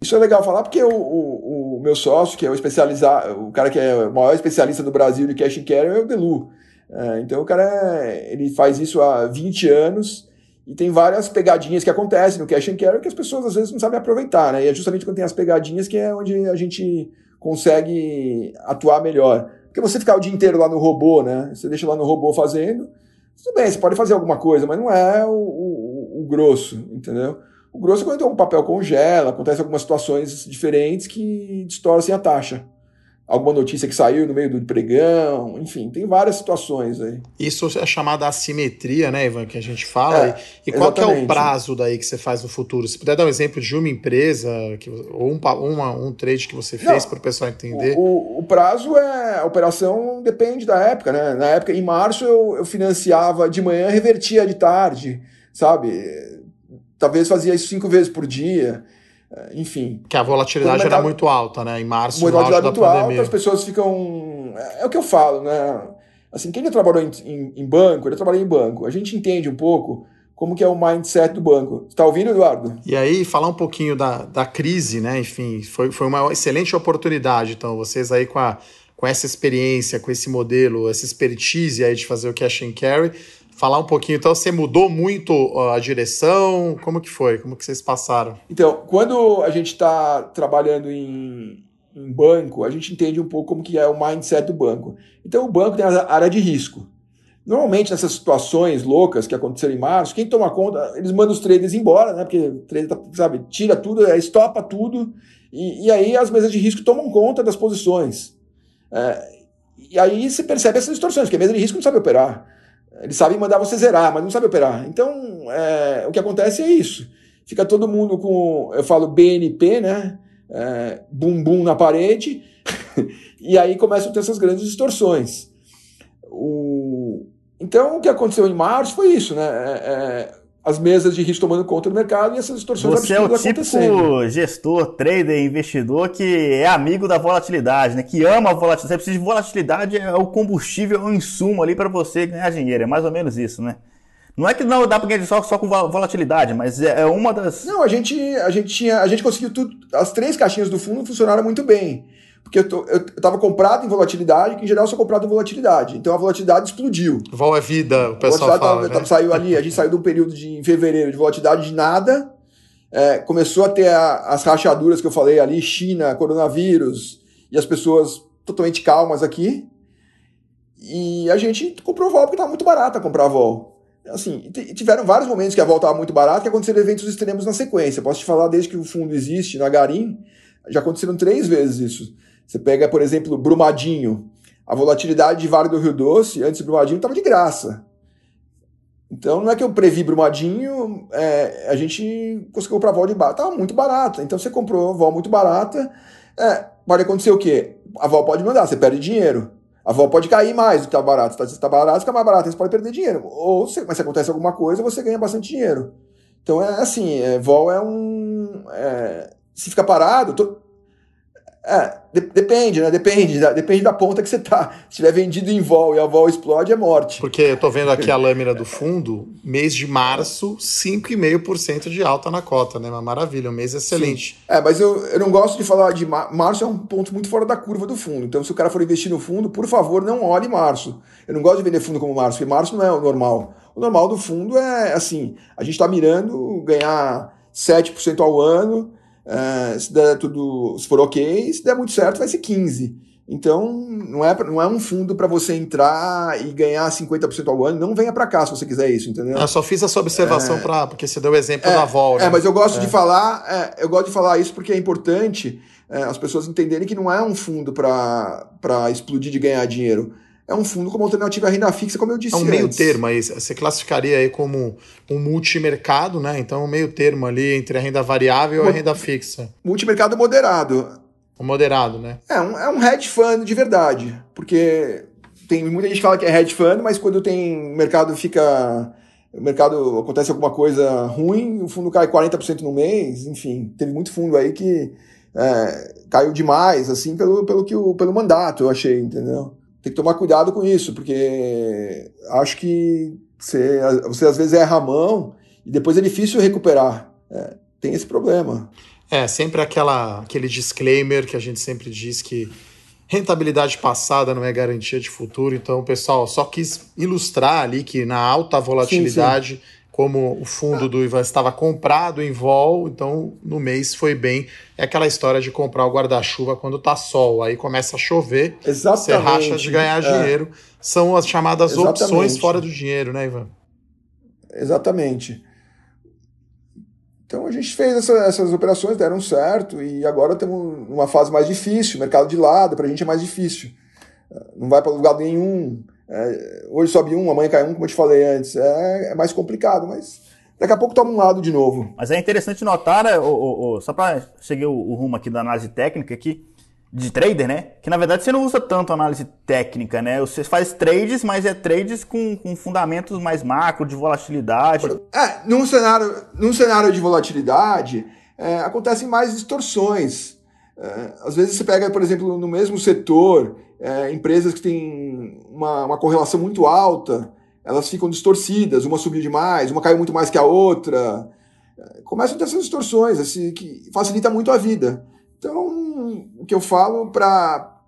Isso é legal falar porque o, o, o, meu sócio, que é o especializado, o cara que é o maior especialista do Brasil de cash and carry é o Delu. É, então o cara ele faz isso há 20 anos e tem várias pegadinhas que acontecem no cash and carry que as pessoas às vezes não sabem aproveitar, né? E é justamente quando tem as pegadinhas que é onde a gente consegue atuar melhor. Porque você ficar o dia inteiro lá no robô, né? Você deixa lá no robô fazendo, tudo bem, você pode fazer alguma coisa, mas não é o, o, o grosso, entendeu? O grosso é quando um papel congela, acontece algumas situações diferentes que distorcem a taxa. Alguma notícia que saiu no meio do pregão, enfim, tem várias situações aí. Isso é chamada assimetria, né, Ivan, que a gente fala. É, e qual que é o prazo daí que você faz no futuro? Se puder dar um exemplo de uma empresa que, ou um, uma, um trade que você fez para o pessoal entender. O, o, prazo é. A operação depende da época, né? Na época, em março, eu, eu financiava de manhã, revertia de tarde, sabe? Talvez fazia isso cinco vezes por dia. É, enfim. Que a volatilidade mercado, era muito alta, né? Em março, a volatilidade muito alta, as pessoas ficam. É, é o que eu falo, né? Assim, quem já trabalhou em, em, em banco, eu trabalhei em banco, a gente entende um pouco como que é o mindset do banco. Está ouvindo, Eduardo? E aí, falar um pouquinho da, da crise, né? Enfim, foi, foi uma excelente oportunidade. Então, vocês aí com, a, com essa experiência, com esse modelo, essa expertise aí de fazer o cash and carry, falar um pouquinho. Então, você mudou muito a direção? Como que foi? Como que vocês passaram? Então, quando a gente está trabalhando em, em, banco, a gente entende um pouco como que é o mindset do banco. Então, o banco tem a área de risco. Normalmente, nessas situações loucas que aconteceram em março, quem toma conta, eles mandam os traders embora, né? Porque o trader, tá, sabe, tira tudo, é, estopa tudo, e, e, aí as mesas de risco tomam conta das posições. É, e aí você percebe essas distorções, porque a mesa de risco não sabe operar. Eles sabem mandar você zerar, mas não sabem operar. Então, é, o que acontece é isso. Fica todo mundo com, eu falo BNP, né? É, bumbum na parede, e aí começam a ter essas grandes distorções. O... Então, o que aconteceu em março foi isso, né? É, é as mesas de risco tomando conta do mercado e essas distorções Você é o típico gestor, trader, investidor que é amigo da volatilidade, né? Que ama a volatilidade. Você precisa de volatilidade, é o combustível, é o insumo ali para você ganhar dinheiro. É mais ou menos isso, né? Não é que não dá para ganhar só, só com volatilidade, mas é, é uma das. Não, a gente, a gente tinha. A gente conseguiu tudo. As três caixinhas do fundo funcionaram muito bem. Porque eu, estava comprado em volatilidade, que em geral eu sou comprado em volatilidade. Então a volatilidade explodiu. Vol é vida, o pessoal fala. Tava, né? tava, saiu ali, a gente saiu de um período de em fevereiro de volatilidade de nada. É, começou a ter a, as rachaduras que eu falei ali, China, coronavírus, e as pessoas totalmente calmas aqui. E a gente comprou vol porque estava muito barata comprar vol assim, tiveram vários momentos que a volta estava muito barata que aconteceram eventos extremos na sequência. Posso te falar desde que o fundo existe na Garim, já aconteceram três vezes isso. Você pega, por exemplo, Brumadinho. A volatilidade de Vale do Rio Doce, antes do Brumadinho, estava de graça. Então não é que eu previ Brumadinho, é, a gente conseguiu comprar vol de barato. Estava muito barata. Então você comprou vol muito barata. É, pode acontecer o quê? A vol pode mandar, você perde dinheiro. A vol pode cair mais do que está barato. Se está barato, fica mais barato, você pode perder dinheiro. Ou mas se acontece alguma coisa, você ganha bastante dinheiro. Então é assim, é, vol é um. É, se fica parado. É, de, depende, né? Depende da, depende da ponta que você tá. Se tiver vendido em vol e a vol explode, é morte. Porque eu tô vendo aqui a lâmina do fundo, mês de março, 5,5% de alta na cota, né? Uma maravilha, um mês excelente. Sim. É, mas eu, eu não gosto de falar de mar... março, é um ponto muito fora da curva do fundo. Então, se o cara for investir no fundo, por favor, não olhe março. Eu não gosto de vender fundo como março, porque março não é o normal. O normal do fundo é assim: a gente está mirando ganhar 7% ao ano Uh, se der tudo, se for ok, se der muito certo, vai ser 15. Então, não é, não é um fundo para você entrar e ganhar 50% ao ano. Não venha para cá se você quiser isso, entendeu? Eu só fiz essa observação é, para porque você deu o exemplo é, da Vol. Né? É, mas eu gosto é. de falar, é, eu gosto de falar isso porque é importante é, as pessoas entenderem que não é um fundo para explodir de ganhar dinheiro é um fundo como alternativa à renda fixa, como eu disse. É um antes. meio termo aí. Você classificaria aí como um multimercado, né? Então, um meio termo ali entre a renda variável e a renda fixa. Multimercado moderado. Um moderado, né? É um, é um hedge fund de verdade. Porque tem muita gente que fala que é hedge fund, mas quando tem o mercado fica. O mercado acontece alguma coisa ruim, o fundo cai 40% no mês, enfim, teve muito fundo aí que é, caiu demais, assim, pelo, pelo, que o, pelo mandato, eu achei, entendeu? Tem que tomar cuidado com isso, porque acho que você, você às vezes erra a mão e depois é difícil recuperar. É, tem esse problema. É, sempre aquela, aquele disclaimer que a gente sempre diz que rentabilidade passada não é garantia de futuro. Então, pessoal, só quis ilustrar ali que na alta volatilidade. Sim, sim como o fundo do Ivan estava comprado em vol, então no mês foi bem. É aquela história de comprar o guarda-chuva quando tá sol, aí começa a chover, Exatamente. você racha de ganhar é. dinheiro. São as chamadas Exatamente. opções fora do dinheiro, né, Ivan? Exatamente. Então a gente fez essa, essas operações, deram certo, e agora temos uma fase mais difícil, mercado de lado, para a gente é mais difícil. Não vai para lugar nenhum é, hoje sobe um, amanhã cai um, como eu te falei antes. É, é mais complicado, mas daqui a pouco toma um lado de novo. Mas é interessante notar, né, o, o, o, só para seguir o, rumo aqui da análise técnica aqui, de trader, né? Que na verdade você não usa tanto análise técnica, né? Você faz trades, mas é trades com, com fundamentos mais macro, de volatilidade. É, num cenário, num cenário de volatilidade, é, acontecem mais distorções. É, às vezes você pega, por exemplo, no mesmo setor, é, empresas que têm uma, uma correlação muito alta, elas ficam distorcidas, uma subiu demais, uma caiu muito mais que a outra. É, começam a ter essas distorções, assim, que facilita muito a vida. Então, o que eu falo para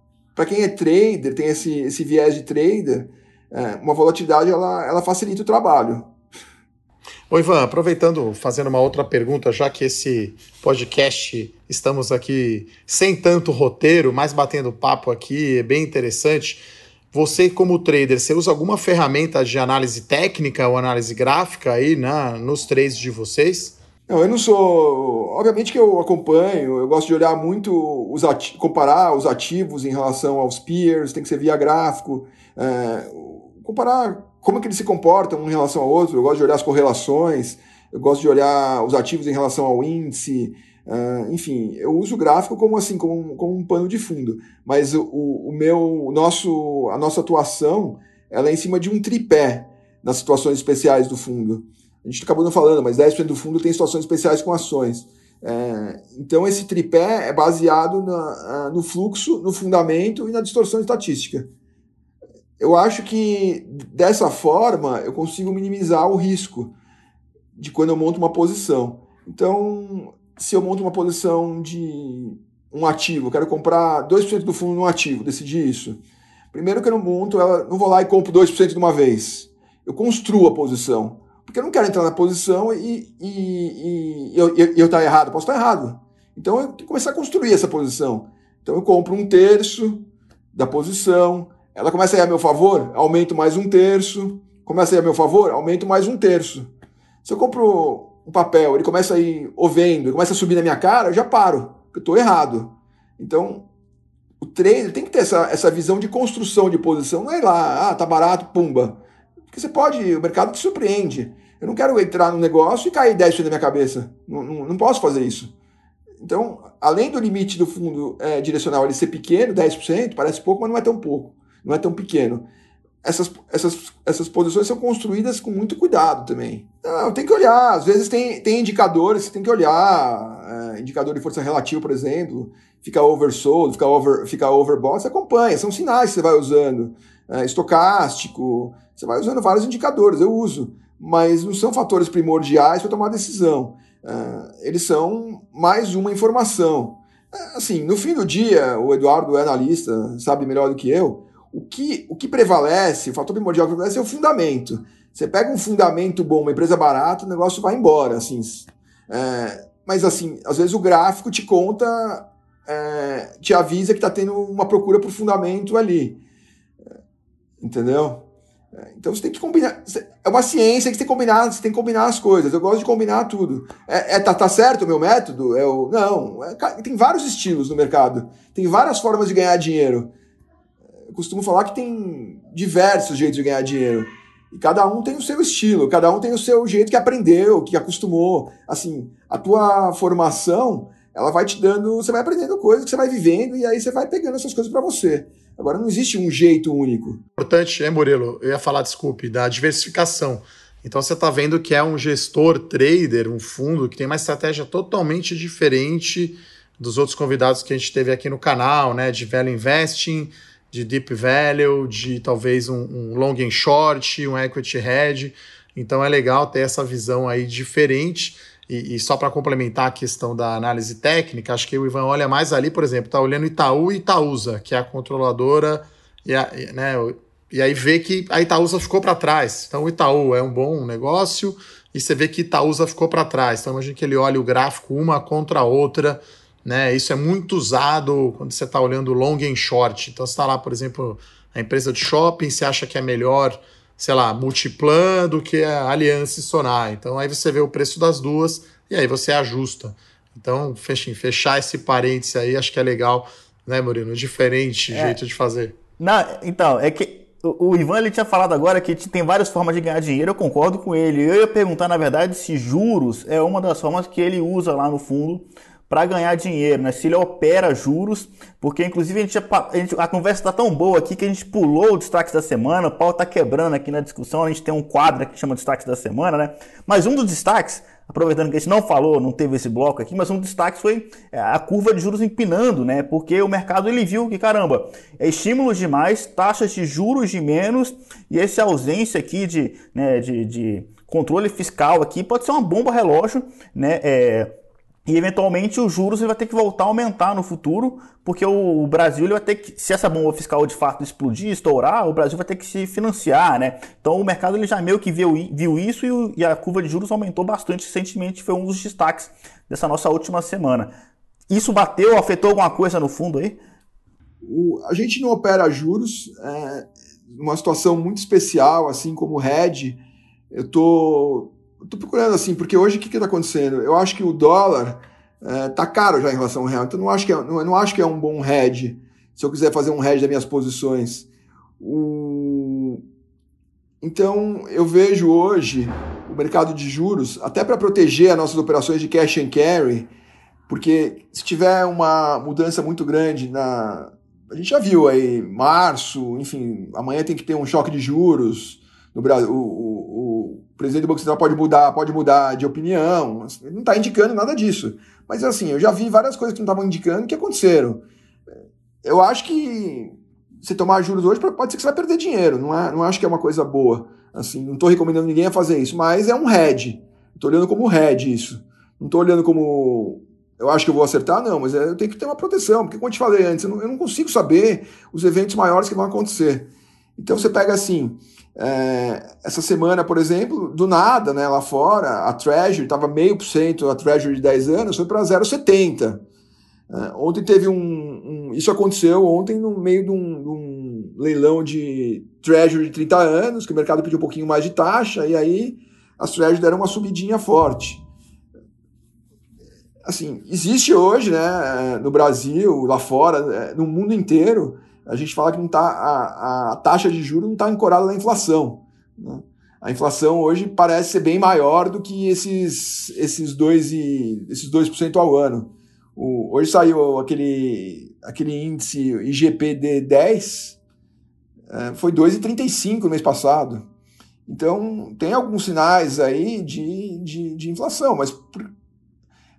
quem é trader, tem esse, esse viés de trader, é, uma volatilidade ela, ela facilita o trabalho. Ô Ivan, aproveitando, fazendo uma outra pergunta, já que esse podcast estamos aqui sem tanto roteiro, mais batendo papo aqui, é bem interessante. Você, como trader, você usa alguma ferramenta de análise técnica ou análise gráfica aí na, nos trades de vocês? Não, eu não sou. Obviamente que eu acompanho, eu gosto de olhar muito, os ati... comparar os ativos em relação aos peers, tem que ser via gráfico, é... comparar como que eles se comportam um em relação ao outro. Eu gosto de olhar as correlações, eu gosto de olhar os ativos em relação ao índice. Uh, enfim, eu uso o gráfico como assim, como, como um pano de fundo. Mas o, o meu, o nosso, a nossa atuação, ela é em cima de um tripé nas situações especiais do fundo. A gente acabou não falando, mas 10% do fundo tem situações especiais com ações. É, então, esse tripé é baseado na, no fluxo, no fundamento e na distorção estatística. Eu acho que dessa forma eu consigo minimizar o risco de quando eu monto uma posição. Então, se eu monto uma posição de um ativo, eu quero comprar 2% do fundo num ativo, decidi isso. Primeiro que eu não monto, ela, não vou lá e compro 2% de uma vez. Eu construo a posição. Porque eu não quero entrar na posição e, e, e, eu estar eu tá errado. posso estar errado. Então eu tenho que começar a construir essa posição. Então eu compro um terço da posição. Ela começa a ir a meu favor, aumento mais um terço. Começa a ir a meu favor, aumento mais um terço. Se eu compro um papel, ele começa a ir ovendo, ele começa a subir na minha cara, eu já paro, eu estou errado. Então, o trader tem que ter essa, essa visão de construção de posição, não é lá, ah, tá barato, pumba. Porque você pode, o mercado te surpreende. Eu não quero entrar no negócio e cair 10% da minha cabeça. Não, não, não, posso fazer isso. Então, além do limite do fundo é, direcional ele ser pequeno, 10%, parece pouco, mas não é tão pouco, não é tão pequeno. Essas, essas, essas posições são construídas com muito cuidado também. Não, tem que olhar, às vezes tem, tem indicadores, você tem que olhar, é, indicador de força relativa, por exemplo, fica oversold, fica, over, fica overbought, você acompanha, são sinais que você vai usando. É, estocástico, você vai usando vários indicadores, eu uso mas não são fatores primordiais para tomar decisão. Uh, eles são mais uma informação. Uh, assim, no fim do dia, o Eduardo é analista, sabe melhor do que eu, o que, o que prevalece, o fator primordial que prevalece é o fundamento. Você pega um fundamento bom, uma empresa barata, o negócio vai embora, assim. É, mas assim, às vezes o gráfico te conta, é, te avisa que está tendo uma procura por fundamento ali. Entendeu? Então você tem que combinar. É uma ciência que você tem que combinar, você tem que combinar as coisas. Eu gosto de combinar tudo. É, é tá, tá certo o meu método? É o, não. É, tem vários estilos no mercado. Tem várias formas de ganhar dinheiro. Eu costumo falar que tem diversos jeitos de ganhar dinheiro. E cada um tem o seu estilo, cada um tem o seu jeito que aprendeu, que acostumou. Assim, a tua formação, ela vai te dando, você vai aprendendo coisas que você vai vivendo e aí você vai pegando essas coisas para você. Agora não existe um jeito único. Importante, é, Murilo? Eu ia falar, desculpe, da diversificação. Então você está vendo que é um gestor trader, um fundo que tem uma estratégia totalmente diferente dos outros convidados que a gente teve aqui no canal, né? De value investing, de deep value, de talvez um, um long and short, um equity hedge. Então é legal ter essa visão aí diferente. E, e só para complementar a questão da análise técnica, acho que o Ivan olha mais ali, por exemplo, está olhando Itaú e Itaúsa, que é a controladora, e, a, né, e aí vê que a Itaúsa ficou para trás. Então o Itaú é um bom negócio e você vê que Itaúsa ficou para trás. Então imagina que ele olha o gráfico uma contra a outra. Né? Isso é muito usado quando você está olhando long and short. Então você está lá, por exemplo, a empresa de shopping, você acha que é melhor sei lá, Multiplan do que a Aliança e Sonar. Então aí você vê o preço das duas e aí você ajusta. Então, fechar, fechar esse parênteses aí, acho que é legal, né, Murilo? Diferente é. jeito de fazer. Não, então, é que o, Ivan ele tinha falado agora que tem várias formas de ganhar dinheiro, eu concordo com ele. Eu ia perguntar, na verdade, se juros é uma das formas que ele usa lá no fundo para ganhar dinheiro, né? Se ele opera juros, porque inclusive a, gente, a, gente, a conversa está tão boa aqui que a gente pulou o destaque da semana, o pau tá quebrando aqui na discussão, a gente tem um quadro que chama destaque da semana, né? Mas um dos destaques, aproveitando que a gente não falou, não teve esse bloco aqui, mas um dos destaques foi é, a curva de juros empinando, né? Porque o mercado ele viu que, caramba, é estímulos demais, taxas de juros de menos, e essa ausência aqui de, né, de, de controle fiscal aqui pode ser uma bomba relógio, né? É, e eventualmente os juros vai ter que voltar a aumentar no futuro, porque o, Brasil vai ter que, se essa bomba fiscal de fato explodir, estourar, o Brasil vai ter que se financiar, né? Então o mercado ele já meio que viu, viu isso e, o, e a curva de juros aumentou bastante recentemente, foi um dos destaques dessa nossa última semana. Isso bateu, afetou alguma coisa no fundo aí? O, a gente não opera juros, é uma situação muito especial, assim como o RED. Eu tô procurando assim, porque hoje o que está acontecendo? Eu acho que o dólar está é, caro já em relação ao real, então não acho que é, não, não acho que é um bom hedge, se eu quiser fazer um hedge das minhas posições. O... Então eu vejo hoje o mercado de juros, até para proteger as nossas operações de cash and carry, porque se tiver uma mudança muito grande na. A gente já viu aí, março, enfim, amanhã tem que ter um choque de juros no Brasil. O presidente do Banco Central pode mudar, pode mudar de opinião. Ele não está indicando nada disso. Mas assim, eu já vi várias coisas que não estavam indicando que aconteceram. Eu acho que você tomar juros hoje pode ser que você vai perder dinheiro. Não, é, não acho que é uma coisa boa. Assim, não estou recomendando ninguém a fazer isso, mas é um hedge. Estou olhando como hedge isso. Não estou olhando como eu acho que eu vou acertar, não, mas é, eu tenho que ter uma proteção, porque como eu te falei antes, eu não, eu não consigo saber os eventos maiores que vão acontecer. Então você pega assim, é, essa semana, por exemplo, do nada, né, lá fora, a Treasury estava meio por cento, a Treasury de 10 anos foi para 0,70. É, ontem teve um, um, Isso aconteceu ontem no meio de um, de um, leilão de Treasury de 30 anos, que o mercado pediu um pouquinho mais de taxa, e aí as Treasury deram uma subidinha forte assim, existe hoje, né, no Brasil, lá fora, né, no mundo inteiro, a gente fala que não tá, a, a taxa de juros não está ancorada na inflação. Né? A inflação hoje parece ser bem maior do que esses, esses 2%, e, esses 2% ao ano. O, hoje saiu aquele, aquele índice IGPD 10, é, foi 2,35 no mês passado. Então, tem alguns sinais aí de, de, de inflação, mas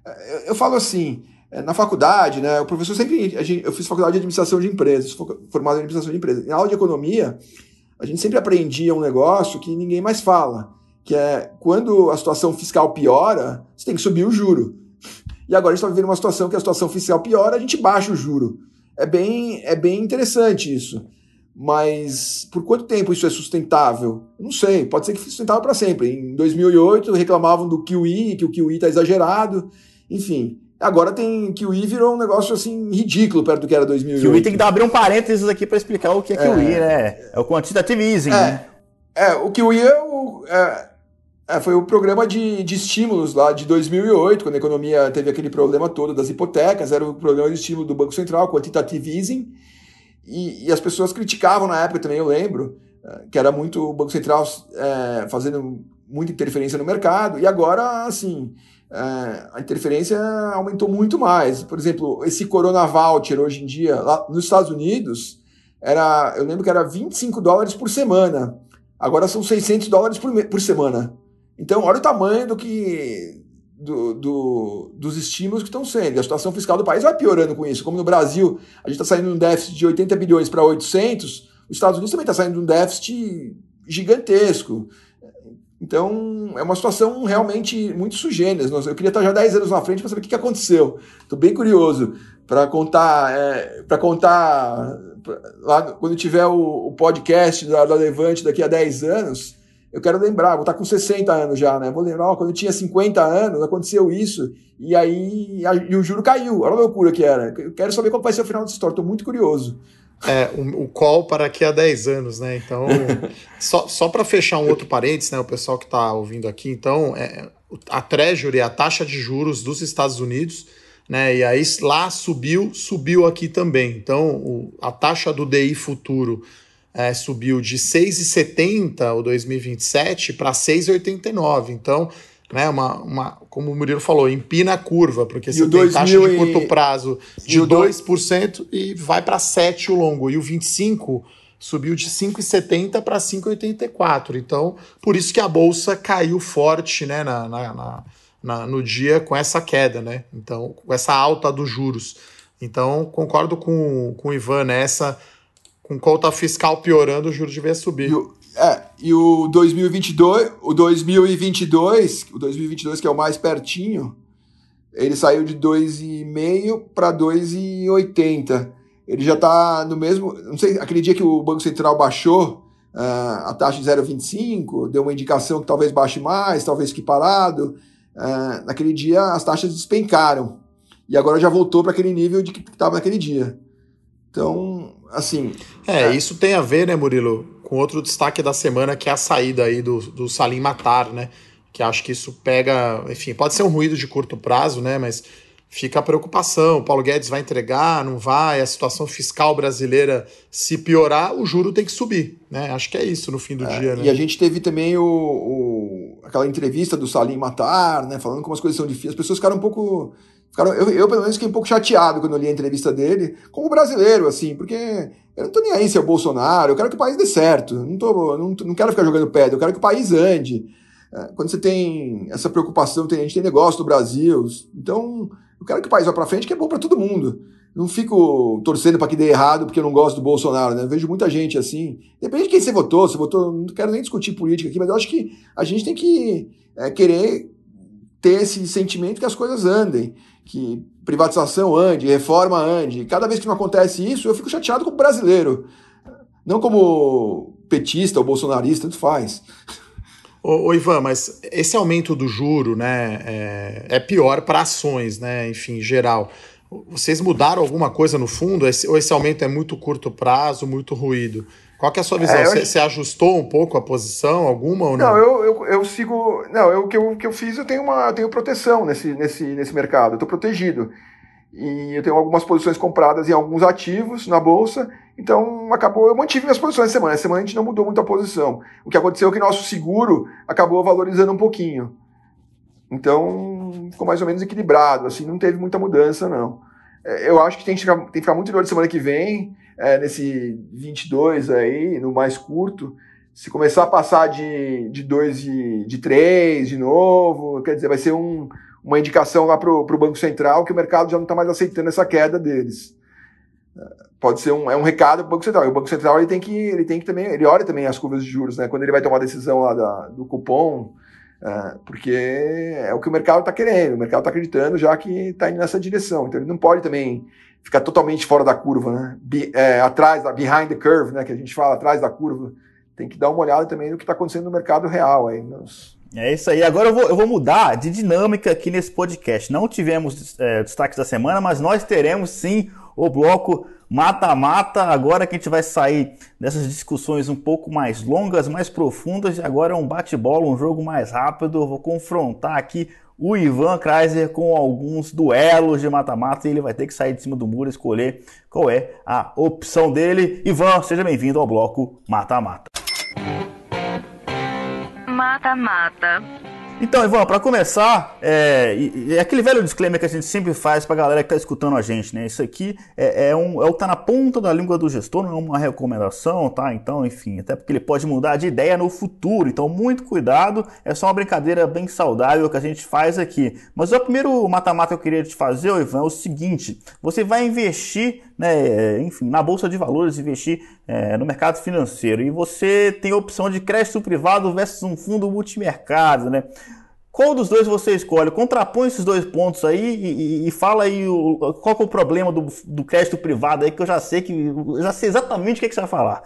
eu, eu falo assim, é, na faculdade, né, o professor sempre. Eu fiz faculdade de administração de empresas, formado em administração de empresas. Em aula de economia, a gente sempre aprendia um negócio que ninguém mais fala, que é quando a situação fiscal piora, você tem que subir o juro. E agora a gente está vivendo uma situação que a situação fiscal piora, a gente baixa o juro. É bem, é bem interessante isso. Mas por quanto tempo isso é sustentável? não sei, pode ser que sustentável para sempre. Em 2008 reclamavam do QI, que o QI está exagerado. Enfim, agora tem QI virou um negócio assim ridículo perto do que era 2008. QI tem que dar, abrir um parênteses aqui para explicar o que é QI, é, né? É o quantitative easing, é, né? É, o QI é o, é, é, foi o programa de, de estímulos lá de 2008, quando a economia teve aquele problema todo das hipotecas, era o programa de estímulo do Banco Central, quantitative easing, e, e as pessoas criticavam na época também, eu lembro, é, que era muito o Banco Central é, fazendo muita interferência no mercado, e agora, assim, a interferência aumentou muito mais. Por exemplo, esse Corona Voucher hoje em dia, lá nos Estados Unidos, era, eu lembro que era 25 dólares por semana. Agora são 600 dólares por, por semana. Então, olha o tamanho do que do, do, dos estímulos que estão sendo. A situação fiscal do país vai piorando com isso. Como no Brasil, a gente está saindo de um déficit de 80 bilhões para 800, os Estados Unidos também está saindo de um déficit gigantesco. Então, é uma situação realmente muito sugênera. Eu queria estar já 10 anos na frente para saber o que aconteceu. Estou bem curioso para contar, é, para contar lá, quando tiver o, o podcast da, da, Levante daqui a 10 anos. Eu quero lembrar, vou estar com 60 anos já, né? Vou lembrar, ó, quando eu tinha 50 anos, aconteceu isso, e aí a, e o juro caiu. Olha a loucura que era. Eu quero saber qual vai ser o final dessa história, estou muito curioso. É, o, o call para daqui a 10 anos, né? Então, só, só para fechar um outro parênteses, né? O pessoal que está ouvindo aqui, então, é, a Treasury, a taxa de juros dos Estados Unidos, né? E aí lá subiu, subiu aqui também. Então, o, a taxa do DI futuro é, subiu de 6,70 o 2027 para 6,89. Então, né, uma, uma, como o Murilo falou, empina a curva, porque você tem taxa de curto prazo de 2% e vai para 7% o longo. E o 25% subiu de 5,70 para 5,84. Então, por isso que a bolsa caiu forte né, na, na, na, no dia com essa queda, né? Então, com essa alta dos juros. Então, concordo com, com o Ivan nessa. Com conta fiscal piorando, o juro devia subir. E o, é, e o 2022, o 2022, o 2022 que é o mais pertinho, ele saiu de 2,5 para 2,80. Ele já está no mesmo, não sei, aquele dia que o Banco Central baixou uh, a taxa de 0,25, deu uma indicação que talvez baixe mais, talvez que parado. Uh, naquele dia as taxas despencaram. E agora já voltou para aquele nível de que estava naquele dia. Então, assim. É, é, isso tem a ver, né, Murilo, com outro destaque da semana, que é a saída aí do, do Salim Matar, né? Que acho que isso pega, enfim, pode ser um ruído de curto prazo, né? Mas fica a preocupação. O Paulo Guedes vai entregar, não vai? A situação fiscal brasileira, se piorar, o juro tem que subir, né? Acho que é isso no fim do é, dia, né? E a gente teve também o, o, aquela entrevista do Salim Matar, né? Falando como as coisas são difíceis. As pessoas ficaram um pouco Ficaram, eu, eu, pelo menos, fiquei um pouco chateado quando eu li a entrevista dele, como brasileiro, assim, porque eu não tô nem aí se é o Bolsonaro, eu quero que o país dê certo, não, tô, não, não quero ficar jogando pedra, eu quero que o país ande. é, quando você tem essa preocupação, tem, a gente tem negócio no Brasil, então eu quero que o país vá para frente, que é bom para todo mundo. Não fico torcendo para que dê errado porque eu não gosto do Bolsonaro, né? Eu vejo muita gente assim. Depende de quem você votou, você votou, não quero nem discutir política aqui, mas eu acho que a gente tem que é, querer ter esse sentimento que as coisas andem, que privatização ande, reforma ande. Cada vez que não acontece isso, eu fico chateado como brasileiro. Não como petista ou bolsonarista, tanto faz. Ô, ô, Ivan, mas esse aumento do juro, né, é, é pior para ações, né, enfim, geral. Vocês mudaram alguma coisa no fundo? Esse, ou esse aumento é muito curto prazo, muito ruído? Qual que é a sua visão? É, você, acho... ajustou um pouco a posição, alguma ou não? Não, eu, eu, eu sigo. Não, eu, o que eu, que eu fiz, eu tenho uma eu tenho proteção nesse, nesse, nesse mercado, eu estou protegido. E eu tenho algumas posições compradas em alguns ativos na bolsa, então acabou, eu mantive minhas posições essa semana. Essa semana a gente não mudou muito a posição. O que aconteceu é que nosso seguro acabou valorizando um pouquinho. Então ficou mais ou menos equilibrado, assim, não teve muita mudança, não. É, eu acho que tem que ficar, tem que ficar muito de olho semana que vem, é, nesse 22 aí, no mais curto. Se começar a passar de 2 de, dois de, de 3 de novo, quer dizer, vai ser um, uma indicação lá para o Banco Central que o mercado já não está mais aceitando essa queda deles. Pode ser um, é um recado para o Banco Central. E o Banco Central ele tem que, ele tem que também, ele olha também as curvas de juros, né? Quando ele vai tomar a decisão lá da, do cupom, porque é o que o mercado está querendo, o mercado está acreditando já que está indo nessa direção. Então ele não pode também ficar totalmente fora da curva, né? Be, é, atrás da behind the curve, né? Que a gente fala atrás da curva. Tem que dar uma olhada também no que está acontecendo no mercado real aí, nos, é isso aí. Agora eu vou, eu vou mudar de dinâmica aqui nesse podcast. Não tivemos é, destaques da semana, mas nós teremos sim o bloco mata-mata. Agora que a gente vai sair dessas discussões um pouco mais longas, mais profundas. Agora é um bate-bola, um jogo mais rápido. Eu vou confrontar aqui o Ivan Kreiser com alguns duelos de mata-mata e ele vai ter que sair de cima do muro e escolher qual é a opção dele. Ivan, seja bem-vindo ao bloco mata-mata mata-mata. Então, Ivan, para começar, é, é, aquele velho disclaimer que a gente sempre faz para a galera que está escutando a gente, né? Isso aqui é, é, um, é o tá na ponta da língua do gestor, não é uma recomendação, tá? Então, enfim, até porque ele pode mudar de ideia no futuro. Então, muito cuidado, é só uma brincadeira bem saudável que a gente faz aqui. Mas o primeiro mata-mata que eu queria te fazer, Ivan, é o seguinte: você vai investir né, enfim, na bolsa de valores, investir é, no mercado financeiro. E você tem a opção de crédito privado versus um fundo multimercado, né? Qual dos dois você escolhe? Contrapõe esses dois pontos aí e, e fala aí o, qual é o problema do, do, crédito privado aí, que eu já sei que já sei exatamente o que, é que você vai falar.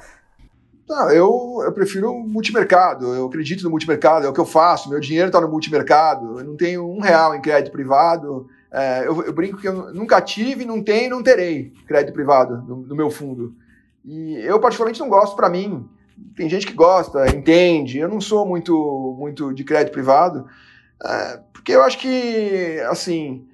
Não, eu, eu prefiro multimercado, eu acredito no multimercado, é o que eu faço, meu dinheiro está no multimercado, eu não tenho um real em crédito privado, é, eu, eu, brinco que eu nunca tive, não tenho e não terei crédito privado no, no, meu fundo. E eu, particularmente, não gosto para mim. Tem gente que gosta, entende. Eu não sou muito, muito de crédito privado, é, porque eu acho que, assim,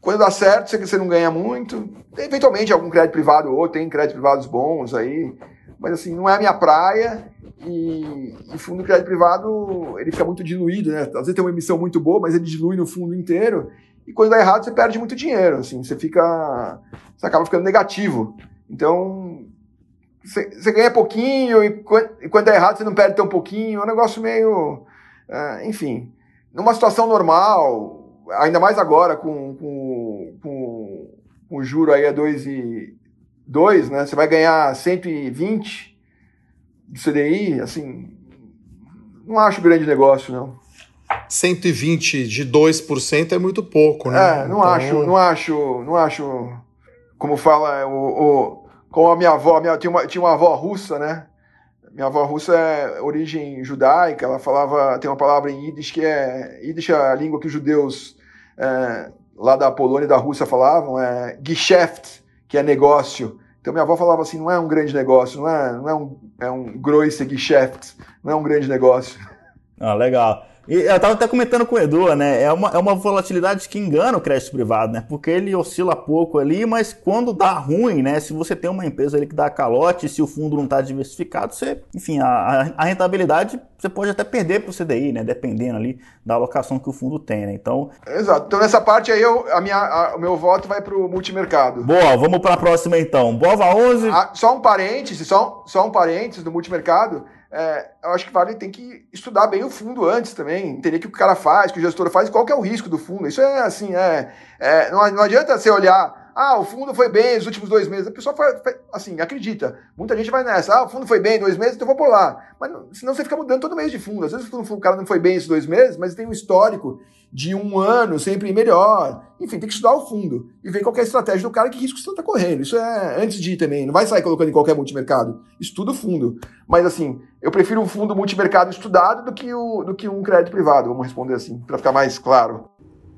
quando dá certo, você, você não ganha muito. Eventualmente, algum crédito privado ou tem créditos privados bons aí, mas, assim, não é a minha praia. E, e fundo de crédito privado, ele fica muito diluído, né? Às vezes tem uma emissão muito boa, mas ele dilui no fundo inteiro. E quando dá errado, você perde muito dinheiro, assim, você fica. Você acaba ficando negativo. Então, você, ganha pouquinho, e quando, dá errado, você não perde tão pouquinho. É um negócio meio. Uh, enfim, numa situação normal, ainda mais agora com, com, com, com o juro aí a 2 e 2, né? Você vai ganhar 120 do CDI, assim, não acho grande negócio, não. 120 de 2% é muito pouco, né? É, não então... acho, não acho, não acho. Como fala o, o como a minha avó, minha, tinha, uma, tinha uma avó russa, né? Minha avó russa é origem judaica, ela falava, tem uma palavra em Yiddish que é, Yiddish é a língua que os judeus é, lá da Polônia e da Rússia falavam, é Geschäft, que é negócio. Então minha avó falava assim, não é um grande negócio, não é, não é um, é um grosse Geschäft, não é um grande negócio. Ah, legal. E eu estava até comentando com o Edu, né? É uma, é uma volatilidade que engana o crédito privado, né? Porque ele oscila pouco ali, mas quando dá ruim, né? Se você tem uma empresa ali que dá calote, se o fundo não está diversificado, você, enfim, a, a, rentabilidade você pode até perder para o CDI, né? Dependendo ali da alocação que o fundo tem, né? Então. Exato. Então nessa parte aí eu, a minha, a, o meu voto vai para o multimercado. Boa, vamos para a próxima então. Bova 11. Ah, só um parêntese, só, só um parêntese do multimercado. É, eu acho que vale tem que estudar bem o fundo antes também, entender o que o cara faz, o que o gestor faz, qual que é o risco do fundo. Isso é assim, é, é não, não adianta você olhar ah, o fundo foi bem nos últimos dois meses. A pessoa, foi, assim, acredita. Muita gente vai nessa. Ah, o fundo foi bem dois meses, então eu vou lá. Mas senão você fica mudando todo mês de fundo. Às vezes o cara não foi bem esses dois meses, mas tem um histórico de um ano sempre melhor. Enfim, tem que estudar o fundo e ver qual é a estratégia do cara, que risco você está correndo. Isso é antes de ir também. Não vai sair colocando em qualquer multimercado. Estuda o fundo. Mas assim, eu prefiro um fundo multimercado estudado do que, o, do que um crédito privado, vamos responder assim, para ficar mais claro.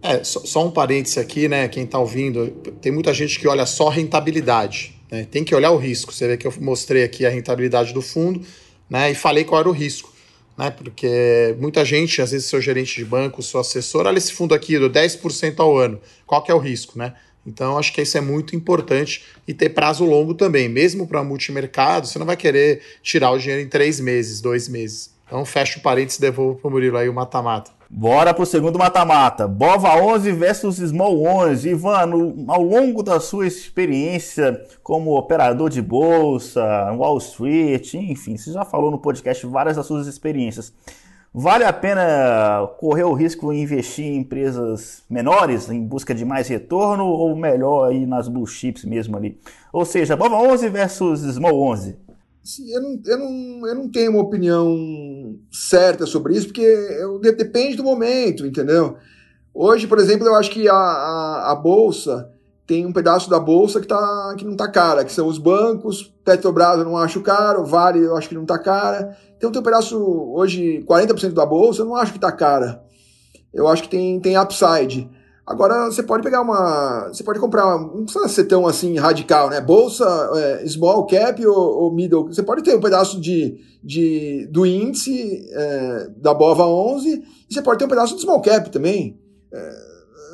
É, só, só um parêntese aqui, né? Quem está ouvindo, tem muita gente que olha só rentabilidade. Né? Tem que olhar o risco. Você vê que eu mostrei aqui a rentabilidade do fundo, né? E falei qual era o risco. Né? Porque muita gente, às vezes seu gerente de banco, seu assessor, olha esse fundo aqui do 10% ao ano. Qual que é o risco, né? Então, acho que isso é muito importante e ter prazo longo também. Mesmo para multimercado, você não vai querer tirar o dinheiro em três meses, dois meses. Então, fecha o parênteses e devolvo para o Murilo aí o mata-mata. Bora pro segundo mata-mata. Bova 11 versus Small 11. Ivan, no, ao longo da sua experiência como operador de bolsa, Wall Street, enfim, você já falou no podcast várias das suas experiências. Vale a pena correr o risco de investir em empresas menores em busca de mais retorno ou melhor aí nas blue chips mesmo ali? Ou seja, Bova 11 versus Small 11. Assim, eu, não, eu, não, eu não tenho uma opinião certa sobre isso, porque eu, depende do momento, entendeu? Hoje, por exemplo, eu acho que a, a, a bolsa tem um pedaço da bolsa que, tá, que não está cara, que são os bancos, Petrobras eu não acho caro, Vale eu acho que não está cara. Então tem um pedaço, hoje, 40% da bolsa eu não acho que está cara. Eu acho que tem, tem upside. Agora você pode pegar uma. Você pode comprar. Não precisa ser tão assim radical, né? Bolsa, é, small cap ou, ou, middle. Você pode ter um pedaço de, de, do índice é, da Bova 11 e você pode ter um pedaço de small cap também. É,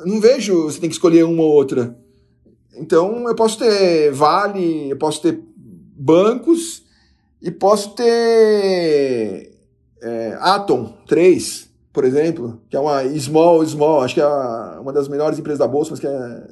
não vejo você tem que escolher uma ou outra. Então eu posso ter Vale, eu posso ter bancos e posso ter é, Atom 3 por exemplo, que é uma small, small, acho que é uma das melhores empresas da Bolsa, mas que é,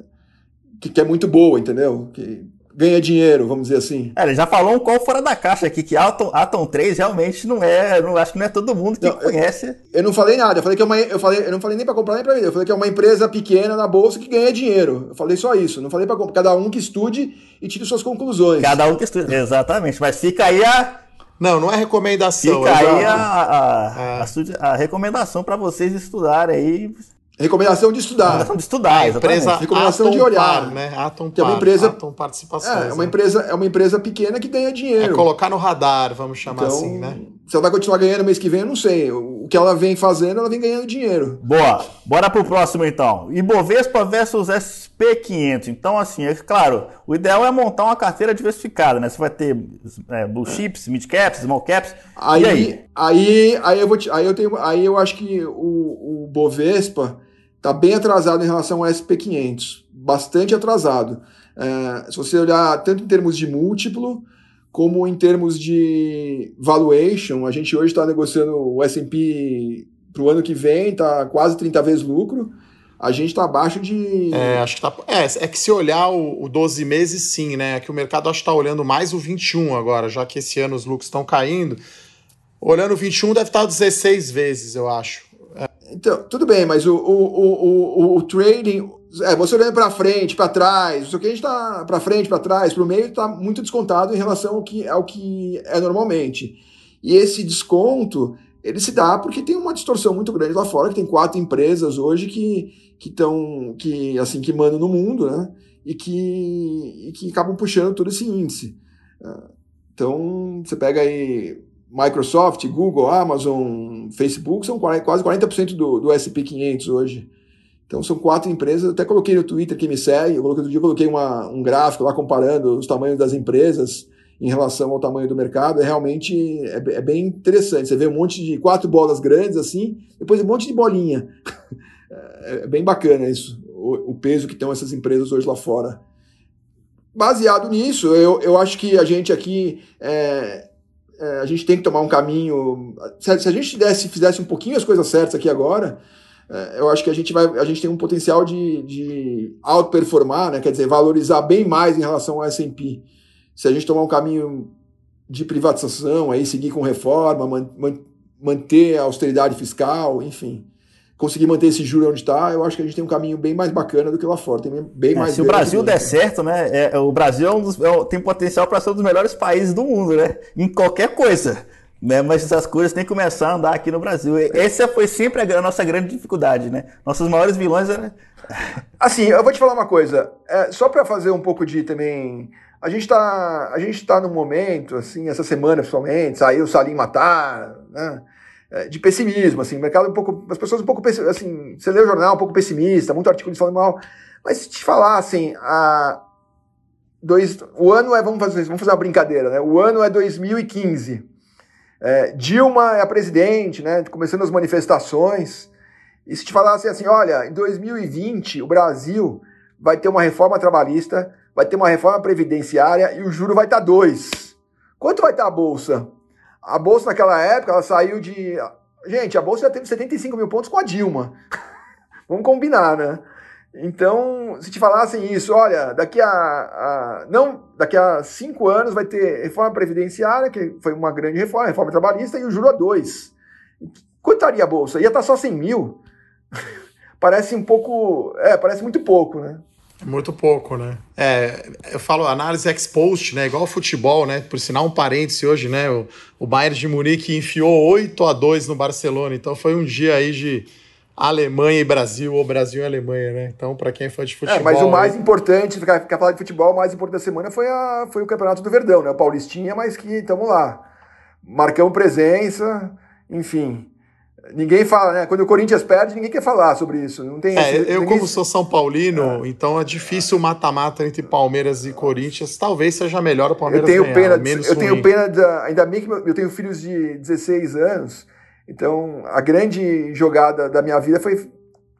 que, que é muito boa, entendeu? Que ganha dinheiro, vamos dizer assim. É, ele já falou um qual fora da caixa aqui, que Atom, Atom 3 realmente não é, não, acho que não é todo mundo que não, conhece. Eu, eu, não falei nada, eu falei que é uma, eu falei, eu não falei nem para comprar nem para vender, eu falei que é uma empresa pequena na bolsa que ganha dinheiro. Eu falei só isso, não falei para cada um que estude e tire suas conclusões. Cada um que estude, exatamente, mas fica aí a não, não é recomendação. Fica aí a, a, é. a, a recomendação para vocês estudarem aí. Recomendação de estudar. Recomendação de estudar, empresa Recomendação Atom de olhar. Par, né? Atom que é uma empresa, Atom participações. É, é uma né? empresa, é uma empresa pequena que ganha dinheiro. É colocar no radar, vamos chamar então, assim, né? Se ela vai continuar ganhando mês que vem, eu não sei. O que ela vem fazendo, ela vem ganhando dinheiro. Boa. Bora pro próximo então. Ibovespa versus SP500. Então, assim, é claro, o ideal é montar uma carteira diversificada, né? Você vai ter é, blue chips, mid caps, small caps. Aí, aí? aí, aí, eu vou te, aí eu tenho, aí eu acho que o, o Bovespa está bem atrasado em relação ao SP500, bastante atrasado. É, se você olhar tanto em termos de múltiplo como em termos de valuation, a gente hoje está negociando o S&P para o ano que vem, está quase 30 vezes lucro. A gente está abaixo de. É, acho que tá. É, é que se olhar o, o 12 meses, sim, né? É que o mercado acho que está olhando mais o 21 agora, já que esse ano os lucros estão caindo. Olhando o 21 deve estar 16 vezes, eu acho. É. Então, tudo bem, mas o, o, o, o, o trading, é, você olhando para frente, para trás, o que a gente está para frente, para trás, para o meio, está muito descontado em relação ao que, ao que é normalmente. E esse desconto, ele se dá porque tem uma distorção muito grande lá fora, que tem quatro empresas hoje que que estão que assim que mandam no mundo, né? E que, e que acabam puxando todo esse índice. Então, você pega aí Microsoft, Google, Amazon, Facebook, são quase 40% do, do SP500 hoje. Então são quatro empresas, até coloquei no Twitter que me segue, eu coloquei, outro dia eu coloquei uma, um gráfico lá comparando os tamanhos das empresas em relação ao tamanho do mercado, é realmente é, é bem interessante. Você vê um monte de quatro bolas grandes assim, depois um monte de bolinha. é, é bem bacana isso, o, o, peso que estão essas empresas hoje lá fora. Baseado nisso, eu, eu acho que a gente aqui é, é, a gente tem que tomar um caminho. Se, se a gente desse, fizesse um pouquinho as coisas certas aqui agora, eu acho que a gente vai, a gente tem um potencial de, de outperformar, né? quer dizer, valorizar bem mais em relação ao S&P. Se a gente tomar um caminho de privatização, aí seguir com reforma, man, man, manter a austeridade fiscal, enfim conseguir manter esse juro onde está, eu acho que a gente tem um caminho bem mais bacana do que lá fora. Tem bem é, mais se o Brasil der certo, né? É, o Brasil é um dos, é, tem potencial para ser um dos melhores países do mundo, né? Em qualquer coisa. Né? Mas essas coisas têm que começar a andar aqui no Brasil. Essa foi sempre a nossa grande dificuldade, né? Nossos maiores vilões. Assim, eu vou te falar uma coisa. É, só para fazer um pouco de também. A gente está a gente tá num momento, assim, essa semana principalmente, saiu o Salim Matar, né? É, de pessimismo, assim, o mercado um pouco, as pessoas um pouco, assim, você lê o jornal um pouco pessimista, muito artigo de falando mal, mas se te falar, assim, a dois, o ano é, vamos fazer, vamos fazer uma brincadeira, né, o ano é 2015, é, Dilma é a presidente, né, começando as manifestações, e se te falasse assim, olha, em 2020 o Brasil vai ter uma reforma trabalhista, vai ter uma reforma previdenciária e o juro vai estar dois. Quanto vai estar a bolsa? A Bolsa naquela época, ela saiu de. Gente, a Bolsa já teve 75 mil pontos com a Dilma. Vamos combinar, né? Então, se te falassem isso, olha, daqui a, a, não, daqui a cinco anos vai ter reforma previdenciária, que foi uma grande reforma, reforma trabalhista, e o juro a dois. Quanto estaria a bolsa? Ia estar só 100 mil. parece um pouco, é, parece muito pouco, né? Muito pouco, né? É, eu falo análise ex post, né? Igual futebol, né? Por sinal, um parêntese hoje, né? O, o Bayern de Munique enfiou 8 a 2 no Barcelona. Então foi um dia aí de Alemanha e Brasil, ou Brasil e Alemanha, né? Então, para quem é fã de futebol. É, mas o mais importante, ficar, ficar falar de futebol, o mais importante da semana foi, a, foi o Campeonato do Verdão, né? O Paulistinha, mas que estamos lá. Marcamos presença, enfim. Ninguém fala, né? Quando o Corinthians perde, ninguém quer falar sobre isso. Não tem. É, eu, como sou São Paulino, é. então é difícil o mata-mata entre Palmeiras e Corinthians. Talvez seja melhor o Palmeiras eu tenho ganhar, pena, menos Eu ruim. tenho pena, da, ainda bem que eu tenho filhos de 16 anos. Então, a grande jogada da minha vida foi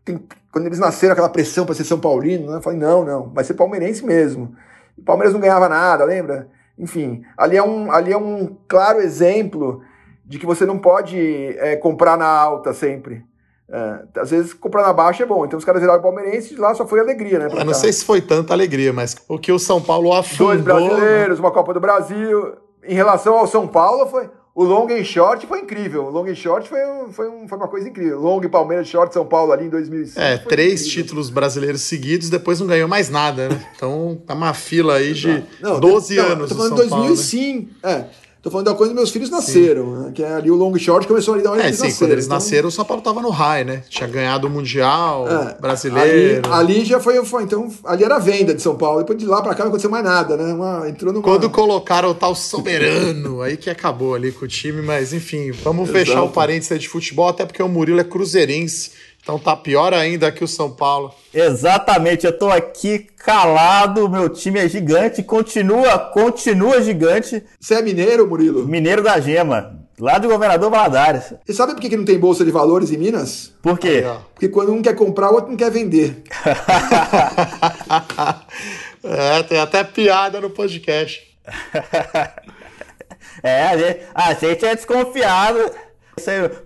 tem, quando eles nasceram, aquela pressão para ser São Paulino. Né? Eu falei, não, não, vai ser palmeirense mesmo. O Palmeiras não ganhava nada, lembra? Enfim, ali é um, ali é um claro exemplo de que você não pode é, comprar na alta sempre. É, às vezes comprar na baixa é bom. Então os caras viraram palmeirense e lá só foi alegria, né? Eu não sei se foi tanta alegria, mas o que o São Paulo afundou... Dois brasileiros, né? uma Copa do Brasil. Em relação ao São Paulo, foi o long and short foi incrível. O long and short foi, foi, um, foi uma coisa incrível. Long Palmeiras, short São Paulo ali em 2005. É, três incrível. títulos brasileiros seguidos, depois não ganhou mais nada, né? Então tá uma fila aí de não, 12 não, anos. Tô falando 2005. Paulo, né? É. Tô falando da coisa meus filhos nasceram, né? que é ali o long short começou ali da onde é, eles sim, nasceram. quando eles então... nasceram, o São Paulo tava no high, né? Tinha ganhado o Mundial é, brasileiro. Ali, ali, já foi, foi, então, ali era a venda de São Paulo. Depois de lá para cá não aconteceu mais nada, né? Uma, entrou numa... Quando colocaram o tal soberano, aí que acabou ali com o time, mas enfim, vamos Exato. fechar o parênteses de futebol, até porque o Murilo é cruzeirense. Então tá pior ainda que o São Paulo. Exatamente, eu tô aqui calado, meu time é gigante, continua, continua gigante. Você é mineiro, Murilo? Mineiro da Gema, lá do governador Valadares. E sabe por que não tem bolsa de valores em Minas? Por quê? Porque quando um quer comprar, o outro não quer vender. é, tem até piada no podcast. é, a gente, a gente é desconfiado.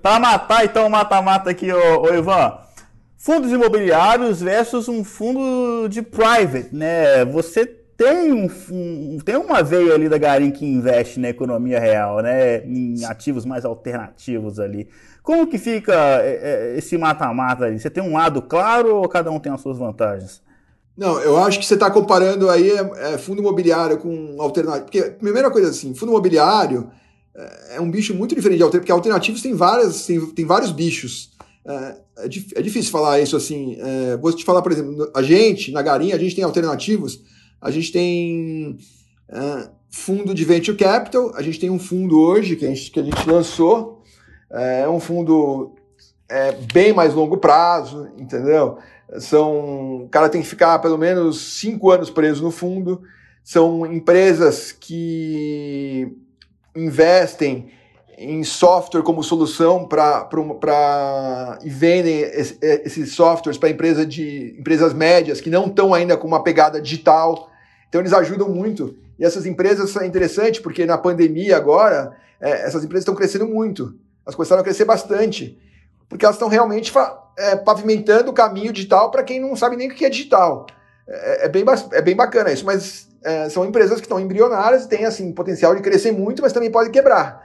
Para matar, então, mata-mata aqui, ô, ô Ivan. Fundos imobiliários versus um fundo de private, né? Você tem, um, um, tem uma veia ali da Garim que investe na economia real, né? Em ativos mais alternativos ali. Como que fica é, é, esse mata-mata ali? Você tem um lado claro ou cada um tem as suas vantagens? Não, eu acho que você está comparando aí é, é, fundo imobiliário com alternativo. Porque, primeira coisa assim, fundo imobiliário é um bicho muito diferente de alternativos, porque alternativos tem, várias, tem, tem vários bichos. É, é, é, difícil falar isso assim. É, vou te falar, por exemplo, a gente, na Garinha, a gente tem alternativos, a gente tem é, fundo de venture capital, a gente tem um fundo hoje que a gente, que a gente lançou, é um fundo é, bem mais longo prazo, entendeu? São, o cara tem que ficar pelo menos cinco anos preso no fundo. São empresas que investem em software como solução para e vendem esses softwares para empresa de empresas médias que não estão ainda com uma pegada digital. Então eles ajudam muito. E essas empresas são interessantes porque na pandemia agora é, essas empresas estão crescendo muito. Elas começaram a crescer bastante porque elas estão realmente é, pavimentando o caminho digital para quem não sabe nem o que é digital. É, é, bem, é bem bacana isso, mas é, são empresas que estão embrionárias, têm assim potencial de crescer muito, mas também podem quebrar.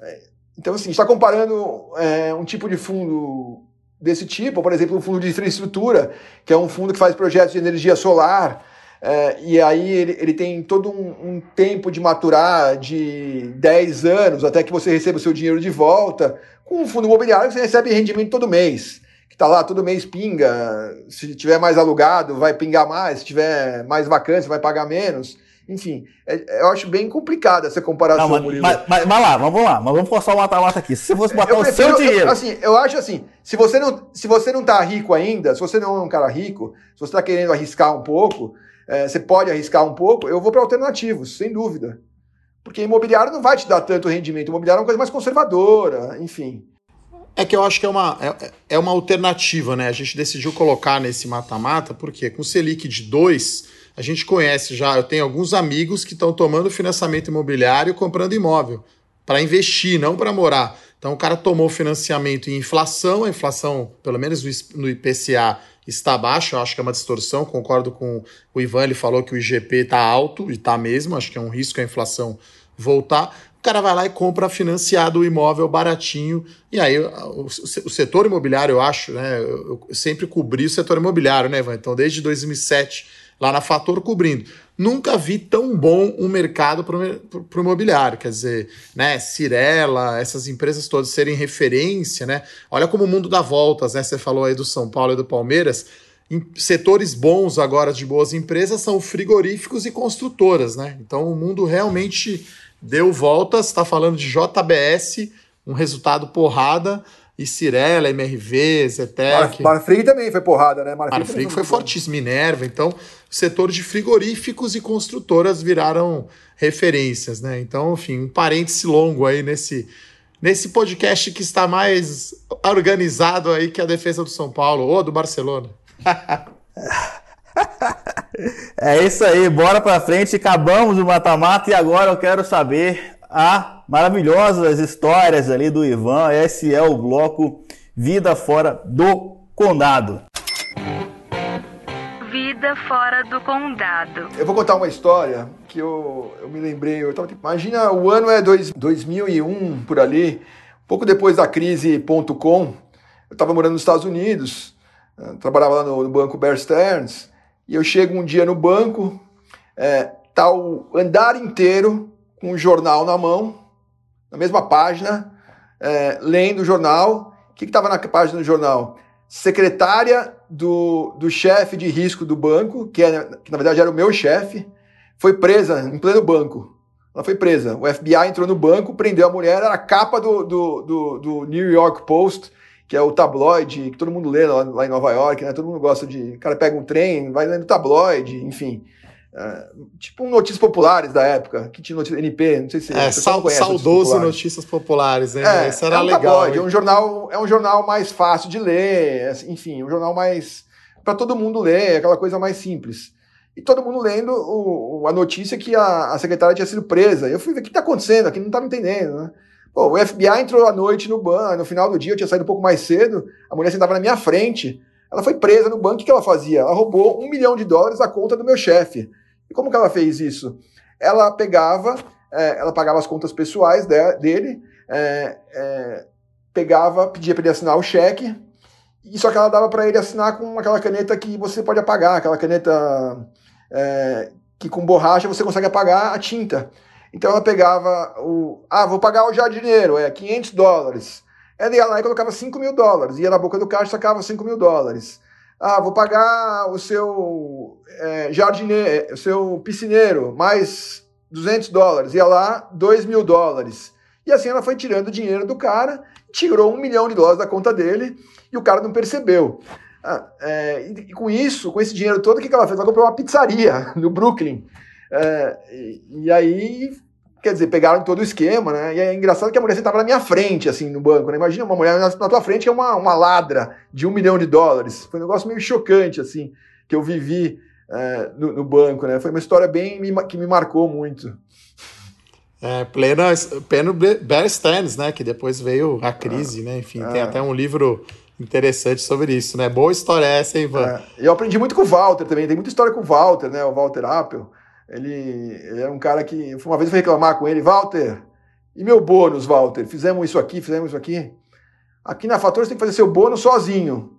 É, então, assim, está comparando é, um tipo de fundo desse tipo, por exemplo, um fundo de infraestrutura, que é um fundo que faz projetos de energia solar, é, e aí ele, ele tem todo um, um, tempo de maturar de 10 anos até que você receba o seu dinheiro de volta. Com um fundo imobiliário você recebe rendimento todo mês, que está lá todo mês pinga. Se tiver mais alugado, vai pingar mais, se tiver mais vacância, vai pagar menos. Enfim, é, eu acho bem complicada essa comparação, não, mas, mas, mas, mas, lá, vamos lá, mas vamos forçar o mata-mata aqui. Se você fosse botar eu o prefiro, seu dinheiro. Eu, assim, eu acho assim, se você, não, se você não tá rico ainda, se você não é um cara rico, se você está querendo arriscar um pouco, é, você pode arriscar um pouco, eu vou para alternativos, sem dúvida. Porque imobiliário não vai te dar tanto rendimento. Imobiliário é uma coisa mais conservadora, enfim. É que eu acho que é uma, é, é uma alternativa, né? A gente decidiu colocar nesse mata-mata, porque com o Selic de 2 a gente conhece já, eu tenho alguns amigos que estão tomando financiamento imobiliário comprando imóvel para investir, não para morar. Então o cara tomou financiamento em inflação, a inflação, pelo menos no IPCA, está baixa, eu acho que é uma distorção, concordo com o Ivan, ele falou que o IGP está alto, e está mesmo, acho que é um risco a inflação voltar. Cara vai lá e compra financiado o imóvel baratinho, e aí o, o setor imobiliário, eu acho, né, eu sempre cobri o setor imobiliário, né, Ivan? Então desde 2007 lá na Fator cobrindo. Nunca vi tão bom um mercado para o imobiliário, quer dizer, né, Cirela, essas empresas todas serem referência, né? Olha como o mundo dá voltas, né? Você falou aí do São Paulo e do Palmeiras. Em setores bons agora de boas empresas são frigoríficos e construtoras, né? Então o mundo realmente deu voltas, está falando de JBS, um resultado porrada e Cirela, MRV, Zetec. Marfrig também foi porrada, né? Marfrig, Marfrig foi fortíssimo, Minerva. Então, o setor de frigoríficos e construtoras viraram referências, né? Então, enfim, um parêntese longo aí nesse, nesse podcast que está mais organizado aí que a defesa do São Paulo ou do Barcelona. é isso aí, bora pra frente. Acabamos o mata-mata e agora eu quero saber a maravilhosas histórias ali do Ivan. Esse é o bloco Vida Fora do Condado. Vida Fora do Condado. Eu vou contar uma história que eu, eu me lembrei. Eu tava, imagina, o ano é dois, 2001, por ali, pouco depois da crise.com. Eu estava morando nos Estados Unidos, eh, trabalhava lá no, no banco Bear Stearns, e eu chego um dia no banco, é, tá o andar inteiro com um jornal na mão, na mesma página, é, lendo o jornal. O que estava na página do jornal? Secretária do, do chefe de risco do banco, que, é, que na verdade era o meu chefe, foi presa em pleno banco. Ela foi presa. O FBI entrou no banco, prendeu a mulher, era a capa do, do, do, do New York Post, que é o tabloide que todo mundo lê lá, lá, em Nova York, né? Todo mundo gosta de. O cara pega um trem, vai lendo tabloide, enfim. É, tipo Notícias Populares da época, que tinha notícia, NP, não sei se é, sal, conhece, saudoso Notícias Populares, né? É, Isso era é um legal. Tabloide, é um jornal, é um jornal mais fácil de ler, assim, enfim, um jornal mais para todo mundo ler, aquela coisa mais simples. E todo mundo lendo o, a notícia que a, a secretária tinha sido presa. Eu fui ver o que está acontecendo, aqui não estava entendendo, né? O FBI entrou à noite no banco, no final do dia eu tinha saído um pouco mais cedo, a mulher sentava na minha frente, ela foi presa no banco, o que ela fazia? Ela roubou um milhão de dólares da conta do meu chefe. E como que ela fez isso? Ela pegava, é, ela pagava as contas pessoais de, dele, é, é, pegava, pedia para ele assinar o cheque, e só que ela dava para ele assinar com aquela caneta que você pode apagar, aquela caneta é, que com borracha você consegue apagar a tinta. Então ela pegava o. Ah, vou pagar o jardineiro, é 500 dólares. Ela ia lá e colocava 5 mil dólares, ia na boca do caixa e sacava 5 mil dólares. Ah, vou pagar o seu é, jardineiro, o seu piscineiro, mais 200 dólares. Ia lá, 2 mil dólares. E assim ela foi tirando o dinheiro do cara, tirou um milhão de dólares da conta dele e o cara não percebeu. Ah, é, e, com isso, com esse dinheiro todo, o que, que ela fez? Ela comprou uma pizzaria no Brooklyn. É, e, e, aí quer dizer, pegaram todo o esquema, né? E é engraçado que a mulher estava na minha frente, assim, no banco, né? Imagina uma mulher na, na tua frente que é uma, uma ladra de um milhão de dólares. Foi um negócio meio chocante, assim, que eu vivi é, no, no, banco, né? Foi uma história bem que me marcou muito. É, plena, pleno Bear Stearns, né? Que depois veio a crise, né? Enfim, tem é. até um livro interessante sobre isso, né? Boa história essa, hein, Ivan? É, eu aprendi muito com o Walter também. Tem muita história com o Walter, né? O Walter Apple. Ele, ele era um cara que. Uma vez eu fui reclamar com ele, Walter, e meu bônus, Walter? Fizemos isso aqui, fizemos isso aqui. Aqui na Fator você tem que fazer seu bônus sozinho.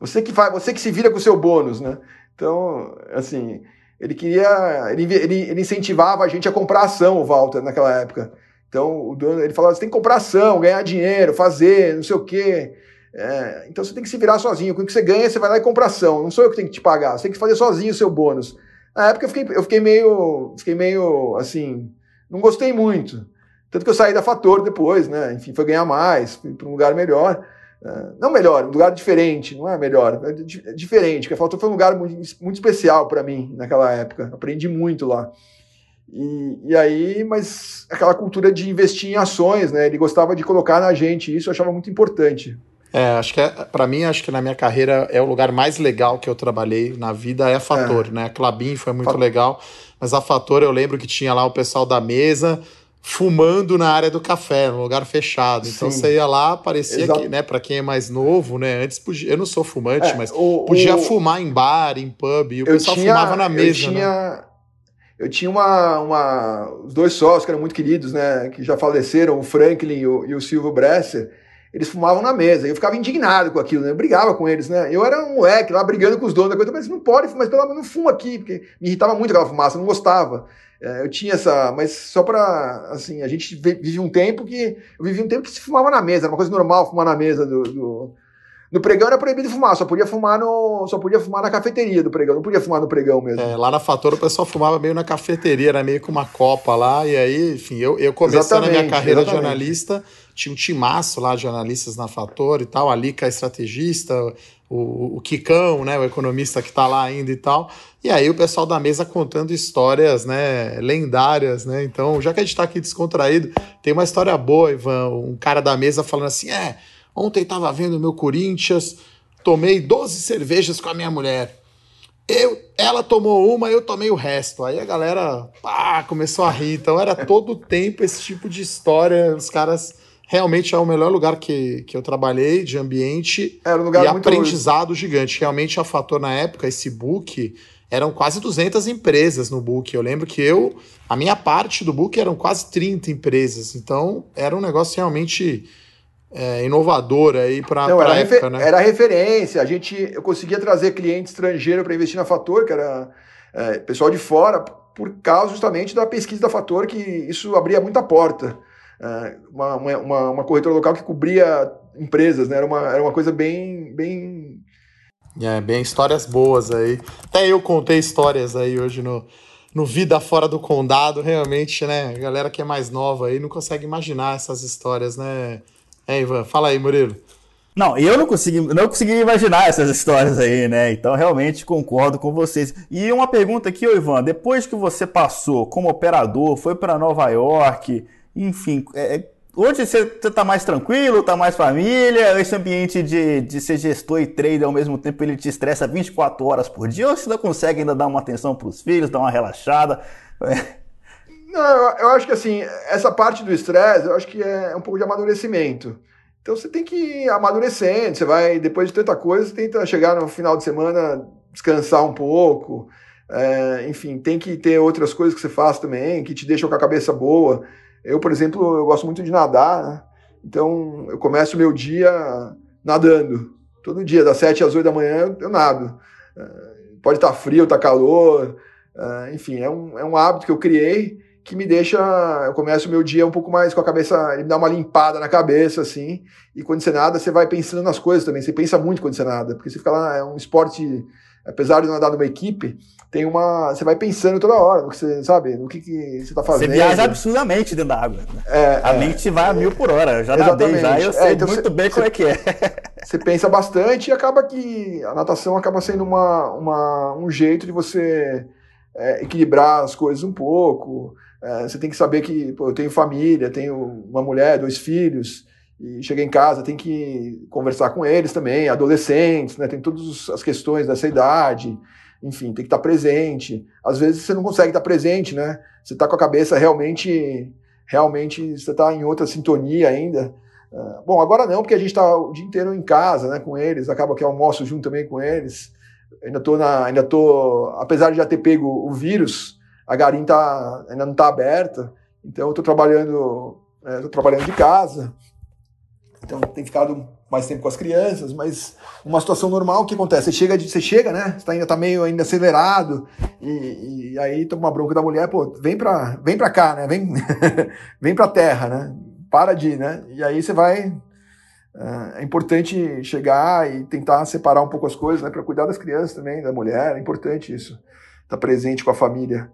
Você que faz, você que se vira com o seu bônus, né? Então, assim, ele queria. Ele, ele, ele incentivava a gente a comprar ação, o Walter, naquela época. Então, o dono, ele falava: você tem que comprar ação, ganhar dinheiro, fazer, não sei o quê. É, então você tem que se virar sozinho. Com o que você ganha, você vai lá e compra ação. Não sou eu que tenho que te pagar. Você tem que fazer sozinho o seu bônus. Na época eu fiquei, eu fiquei meio. Fiquei meio assim. Não gostei muito. Tanto que eu saí da Fator depois, né? Enfim, foi ganhar mais, fui para um lugar melhor. É, não melhor, um lugar diferente, não é melhor, é diferente, porque a Fator foi um lugar muito, muito especial para mim naquela época. Aprendi muito lá. E, e, aí, mas aquela cultura de investir em ações, né? Ele gostava de colocar na gente isso, eu achava muito importante. É, acho que é, para mim, acho que na minha carreira é o lugar mais legal que eu trabalhei na vida é a Fator, é. né? A Clabin foi muito Fat... legal, mas a Fator eu lembro que tinha lá o pessoal da mesa fumando na área do café, num lugar fechado. Então Sim. você ia lá, parecia Exato. que, né, para quem é mais novo, né, antes podia, eu não sou fumante, é, mas o, podia o... fumar em bar, em pub, e o pessoal tinha, fumava na mesa, eu tinha, né? Eu tinha uma, uma, os dois sócios que eram muito queridos, né, que já faleceram, o Franklin e o, e o Silvio Bresser, eles fumavam na mesa. Eu ficava indignado com aquilo, né? Eu brigava com eles, né? Eu era um moleque lá brigando com os donos da coisa, mas não pode, mas pelo menos não fuma aqui, porque me irritava muito aquela fumaça, eu não gostava. É, eu tinha essa, mas só para assim, a gente vive um tempo que eu vivi um tempo que se fumava na mesa, era uma coisa normal fumar na mesa do, do no pregão era proibido fumar, só podia fumar no, só podia fumar na cafeteria do pregão, não podia fumar no pregão mesmo. É, lá na Fator o pessoal fumava meio na cafeteria, era meio com uma copa lá, e aí, enfim, eu, eu comecei na minha carreira exatamente. de jornalista, tinha um timaço lá de jornalistas na Fator e tal, a Lica estrategista, o, o Kikão, né, o economista que está lá ainda e tal. E aí o pessoal da mesa contando histórias, né, lendárias, né? Então, já que a gente está aqui descontraído, tem uma história boa, Ivan, um cara da mesa falando assim: "É, ontem estava vendo o meu Corinthians, tomei 12 cervejas com a minha mulher. Eu, ela tomou uma, eu tomei o resto. Aí a galera pá, começou a rir. Então era todo o tempo esse tipo de história. Os caras realmente é o melhor lugar que, que eu trabalhei de ambiente Era um lugar e aprendizado gigante. Realmente a Fator na época, esse book, eram quase 200 empresas no book. Eu lembro que eu, a minha parte do book eram quase 30 empresas. Então era um negócio realmente é, inovador aí para a época, né? Era referência. A gente, eu conseguia trazer cliente estrangeiro para investir na Fator, que era é, pessoal de fora, por causa justamente da pesquisa da Fator, que isso abria muita porta. É, uma, uma, uma corretora local que cobria empresas, né? Era uma, era uma coisa bem, bem. É, bem histórias boas aí. Até eu contei histórias aí hoje no, no Vida Fora do Condado, realmente, né? A galera que é mais nova aí não consegue imaginar essas histórias, né? É, Ivan, fala aí, Murilo. Não, eu não consegui, não consegui imaginar essas histórias aí, né? Então realmente concordo com vocês. E uma pergunta aqui, ô Ivan, depois que você passou como operador, foi para Nova York, enfim, é, é hoje você está mais tranquilo, está mais família? Esse ambiente de, de ser gestor e trader ao mesmo tempo ele te estressa 24 horas por dia? Ou você ainda consegue ainda dar uma atenção para os filhos, dar uma relaxada? É. Não, eu acho que assim, essa parte do estresse, eu acho que é um pouco de amadurecimento. Então você tem que ir amadurecendo, você vai, depois de tanta coisa, tenta chegar no final de semana, descansar um pouco. É, enfim, tem que ter outras coisas que você faz também, que te deixam com a cabeça boa. Eu, por exemplo, eu gosto muito de nadar, né? Então eu começo o meu dia nadando. Todo dia, das 7 às 8 da manhã, eu nado. É, pode estar frio, estar calor. É, enfim, é um, é um hábito que eu criei que me deixa. Eu começo o meu dia um pouco mais com a cabeça. Ele me dá uma limpada na cabeça, assim. E quando você nada, você vai pensando nas coisas também. Você pensa muito quando você nada. Porque você fica lá, é um esporte. Apesar de não nadar numa equipe, tem uma. Você vai pensando toda hora no que você sabe, no que, que você tá fazendo. Você viaja absurdamente dentro da água. Né? É, a é, mente vai a mil por hora. Eu já nadei já, eu é, sei então muito você, bem como é que é. Você pensa bastante e acaba que a natação acaba sendo uma, uma um jeito de você é, equilibrar as coisas um pouco. É, você tem que saber que pô, eu tenho família, tenho uma mulher, dois filhos, e cheguei em casa, tem que conversar com eles também, adolescentes, né? Tem todas as questões dessa idade, enfim, tem que estar presente. Às vezes você não consegue estar presente, né? Você está com a cabeça realmente, realmente você está em outra sintonia ainda. Uh, bom, agora não, porque a gente está o dia inteiro em casa, né, com eles, acaba que almoço junto também com eles. Ainda tô na, ainda tô, apesar de já ter pego o vírus, a Garim tá, ainda não está aberta, então eu estou trabalhando, é, trabalhando de casa, então tem ficado mais tempo com as crianças, mas uma situação normal, o que acontece? Você chega, você chega, né? Você tá ainda tá meio ainda acelerado, e, e aí toma uma bronca da mulher, pô, vem pra, vem pra cá, né? Vem, vem pra terra, né? Para de, né? E aí você vai. É, é importante chegar e tentar separar um pouco as coisas, né? Para cuidar das crianças também, da mulher, é importante isso. Estar tá presente com a família.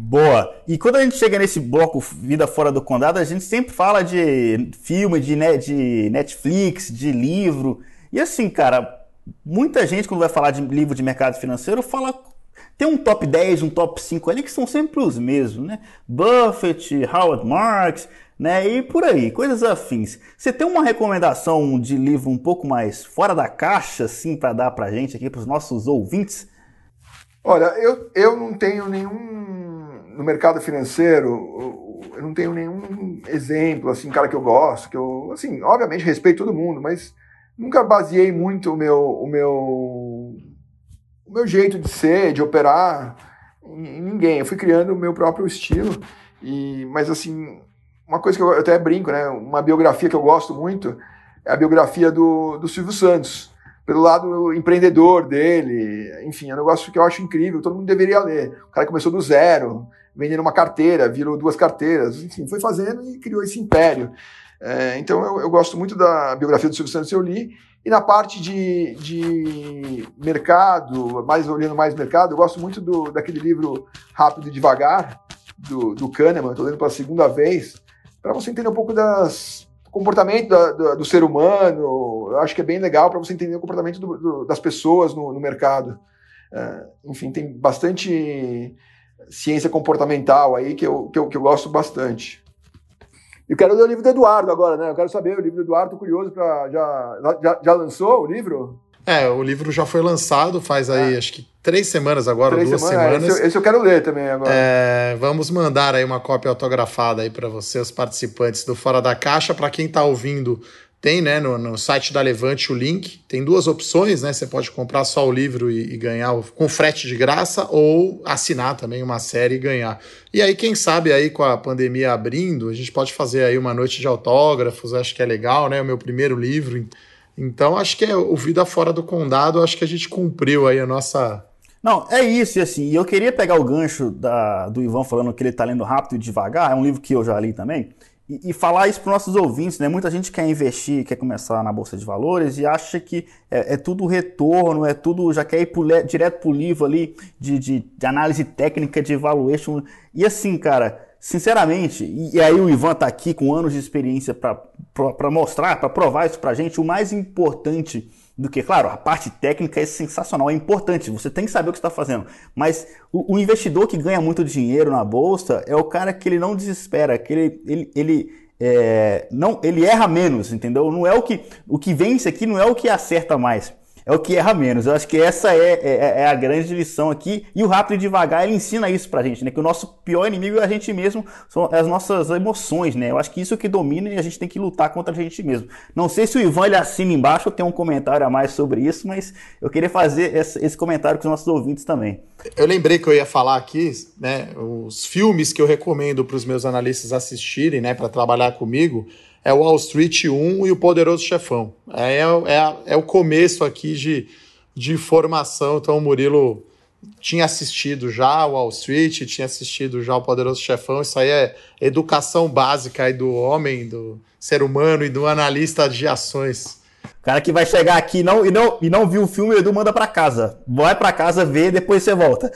Boa. E quando a gente chega nesse bloco Vida Fora do Condado, a gente sempre fala de filme, de, de Netflix, de livro. E assim, cara, muita gente, quando vai falar de livro de mercado financeiro, fala. Tem um top 10, um top 5 ali que são sempre os mesmos, né? Buffett, Howard Marks, né? E por aí, coisas afins. Você tem uma recomendação de livro um pouco mais fora da caixa, assim, para dar pra gente aqui, para os nossos ouvintes? Olha, eu, eu não tenho nenhum no mercado financeiro, eu não tenho nenhum exemplo, assim, cara que eu gosto, que eu, assim, obviamente respeito todo mundo, mas nunca baseei muito o meu, o meu, o meu jeito de ser, de operar em, ninguém. Eu fui criando o meu próprio estilo, e, mas assim, uma coisa que eu, eu até brinco, né, uma biografia que eu gosto muito é a biografia do, do Silvio Santos pelo lado empreendedor dele, enfim, é um negócio que eu acho incrível, todo mundo deveria ler. O cara começou do zero, vendendo uma carteira, virou duas carteiras, enfim, foi fazendo e criou esse império. É, então eu, eu, gosto muito da biografia do Silvio Santos, eu li, e na parte de, de mercado, mais olhando mais mercado, eu gosto muito do, daquele livro Rápido e Devagar, do, do Kahneman, estou lendo pela segunda vez, para você entender um pouco das comportamento da, do, do, ser humano, eu acho que é bem legal para você entender o comportamento do, do, das pessoas no, no mercado. É, enfim, tem bastante ciência comportamental aí que eu, que eu, que eu gosto bastante. Eu quero ler o livro do Eduardo agora, né? Eu quero saber o livro do Eduardo, tô curioso para já, já, já lançou o livro? É, o livro já foi lançado faz aí, é. acho que três semanas agora, três duas semanas. semanas. Esse, esse, eu quero ler também agora. É, vamos mandar aí uma cópia autografada aí para você, os participantes do Fora da Caixa. Para quem está ouvindo, tem né, no, no, site da Levante o link. Tem duas opções, né? Você pode comprar só o livro e, e ganhar o, com frete de graça ou assinar também uma série e ganhar. E aí, quem sabe aí com a pandemia abrindo, a gente pode fazer aí uma noite de autógrafos, acho que é legal, né? O meu primeiro livro. Então, acho que é o Vida Fora do Condado, acho que a gente cumpriu aí a nossa. Não, é isso, e assim, eu queria pegar o gancho da, do Ivan falando que ele tá lendo rápido e devagar, é um livro que eu já li também, e, e falar isso para nossos ouvintes, né? Muita gente quer investir, quer começar na Bolsa de Valores e acha que é, é tudo retorno, é tudo, já quer ir pro, direto pro livro ali de, de, de análise técnica, de valuation. E assim, cara, sinceramente, e aí o Ivan tá aqui com anos de experiência para mostrar, para provar isso pra gente, o mais importante do que, claro, a parte técnica é sensacional, é importante, você tem que saber o que está fazendo. Mas o, o, investidor que ganha muito dinheiro na bolsa é o cara que ele não desespera, que ele, ele, ele é, não, ele erra menos, entendeu? Não é o que o que vence aqui não é o que acerta mais é o que erra menos. Eu acho que essa é, é, é, a grande lição aqui. E o Rápido e Devagar, ele ensina isso pra gente, né? Que o nosso pior inimigo é a gente mesmo, são as nossas emoções, né? Eu acho que isso é que domina e a gente tem que lutar contra a gente mesmo. Não sei se o Ivan ele assina embaixo ou tem um comentário a mais sobre isso, mas eu queria fazer esse, esse comentário com os nossos ouvintes também. Eu lembrei que eu ia falar aqui, né? Os filmes que eu recomendo para os meus analistas assistirem, né? Para trabalhar comigo é o Wall Street 1 e o Poderoso Chefão. É, é, é o começo aqui de, de formação. Então o Murilo tinha assistido já o Wall Street, tinha assistido já o Poderoso Chefão. Isso aí é educação básica aí do homem, do ser humano e do analista de ações. O cara que vai chegar aqui não, e, não, e não viu o filme, o Edu manda para casa. Vai para casa ver, depois você volta.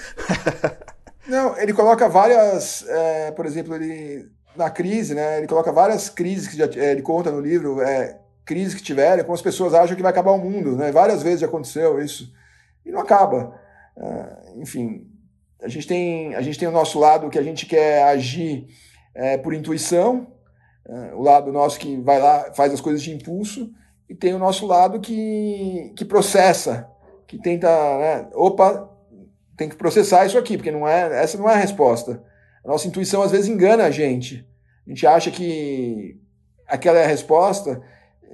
não, ele coloca várias. É, por exemplo, ele na crise, né? Ele coloca várias crises que já, é, ele conta no livro, é, crises que tiveram, como as pessoas acham que vai acabar o mundo, né? Várias vezes já aconteceu isso e não acaba. Uh, enfim, a gente tem a gente tem o nosso lado que a gente quer agir é, por intuição, uh, o lado nosso que vai lá faz as coisas de impulso e tem o nosso lado que que processa, que tenta, né? Opa, tem que processar isso aqui porque não é essa não é a resposta. A nossa intuição às vezes engana a gente. A gente acha que aquela é a resposta.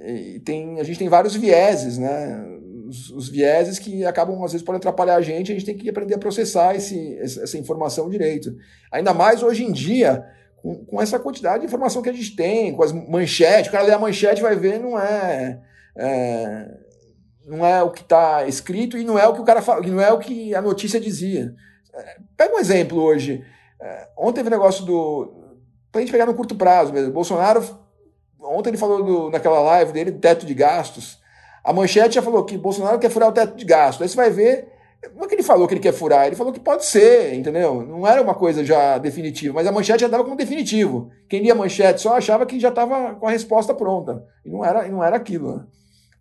E tem, a gente tem vários vieses, né? os, os, vieses que acabam, às vezes, podem atrapalhar a gente, a gente tem que aprender a processar esse, essa informação direito. Ainda mais hoje em dia, com, com, essa quantidade de informação que a gente tem, com as manchetes, o cara lê a manchete vai ver, não é, é não é o que está escrito e não é o que o cara fala, não é o que a notícia dizia. É, pega um exemplo hoje. É, ontem teve um negócio do. Pra gente pegar no curto prazo mesmo. Bolsonaro, ontem ele falou do, naquela live dele, teto de gastos. A manchete já falou que Bolsonaro quer furar o teto de gastos. Aí você vai ver. Não é que ele falou que ele quer furar, ele falou que pode ser, entendeu? Não era uma coisa já definitiva, mas a manchete já dava como definitivo. Quem lia a manchete só achava que já estava com a resposta pronta. E não era, não era aquilo. Né?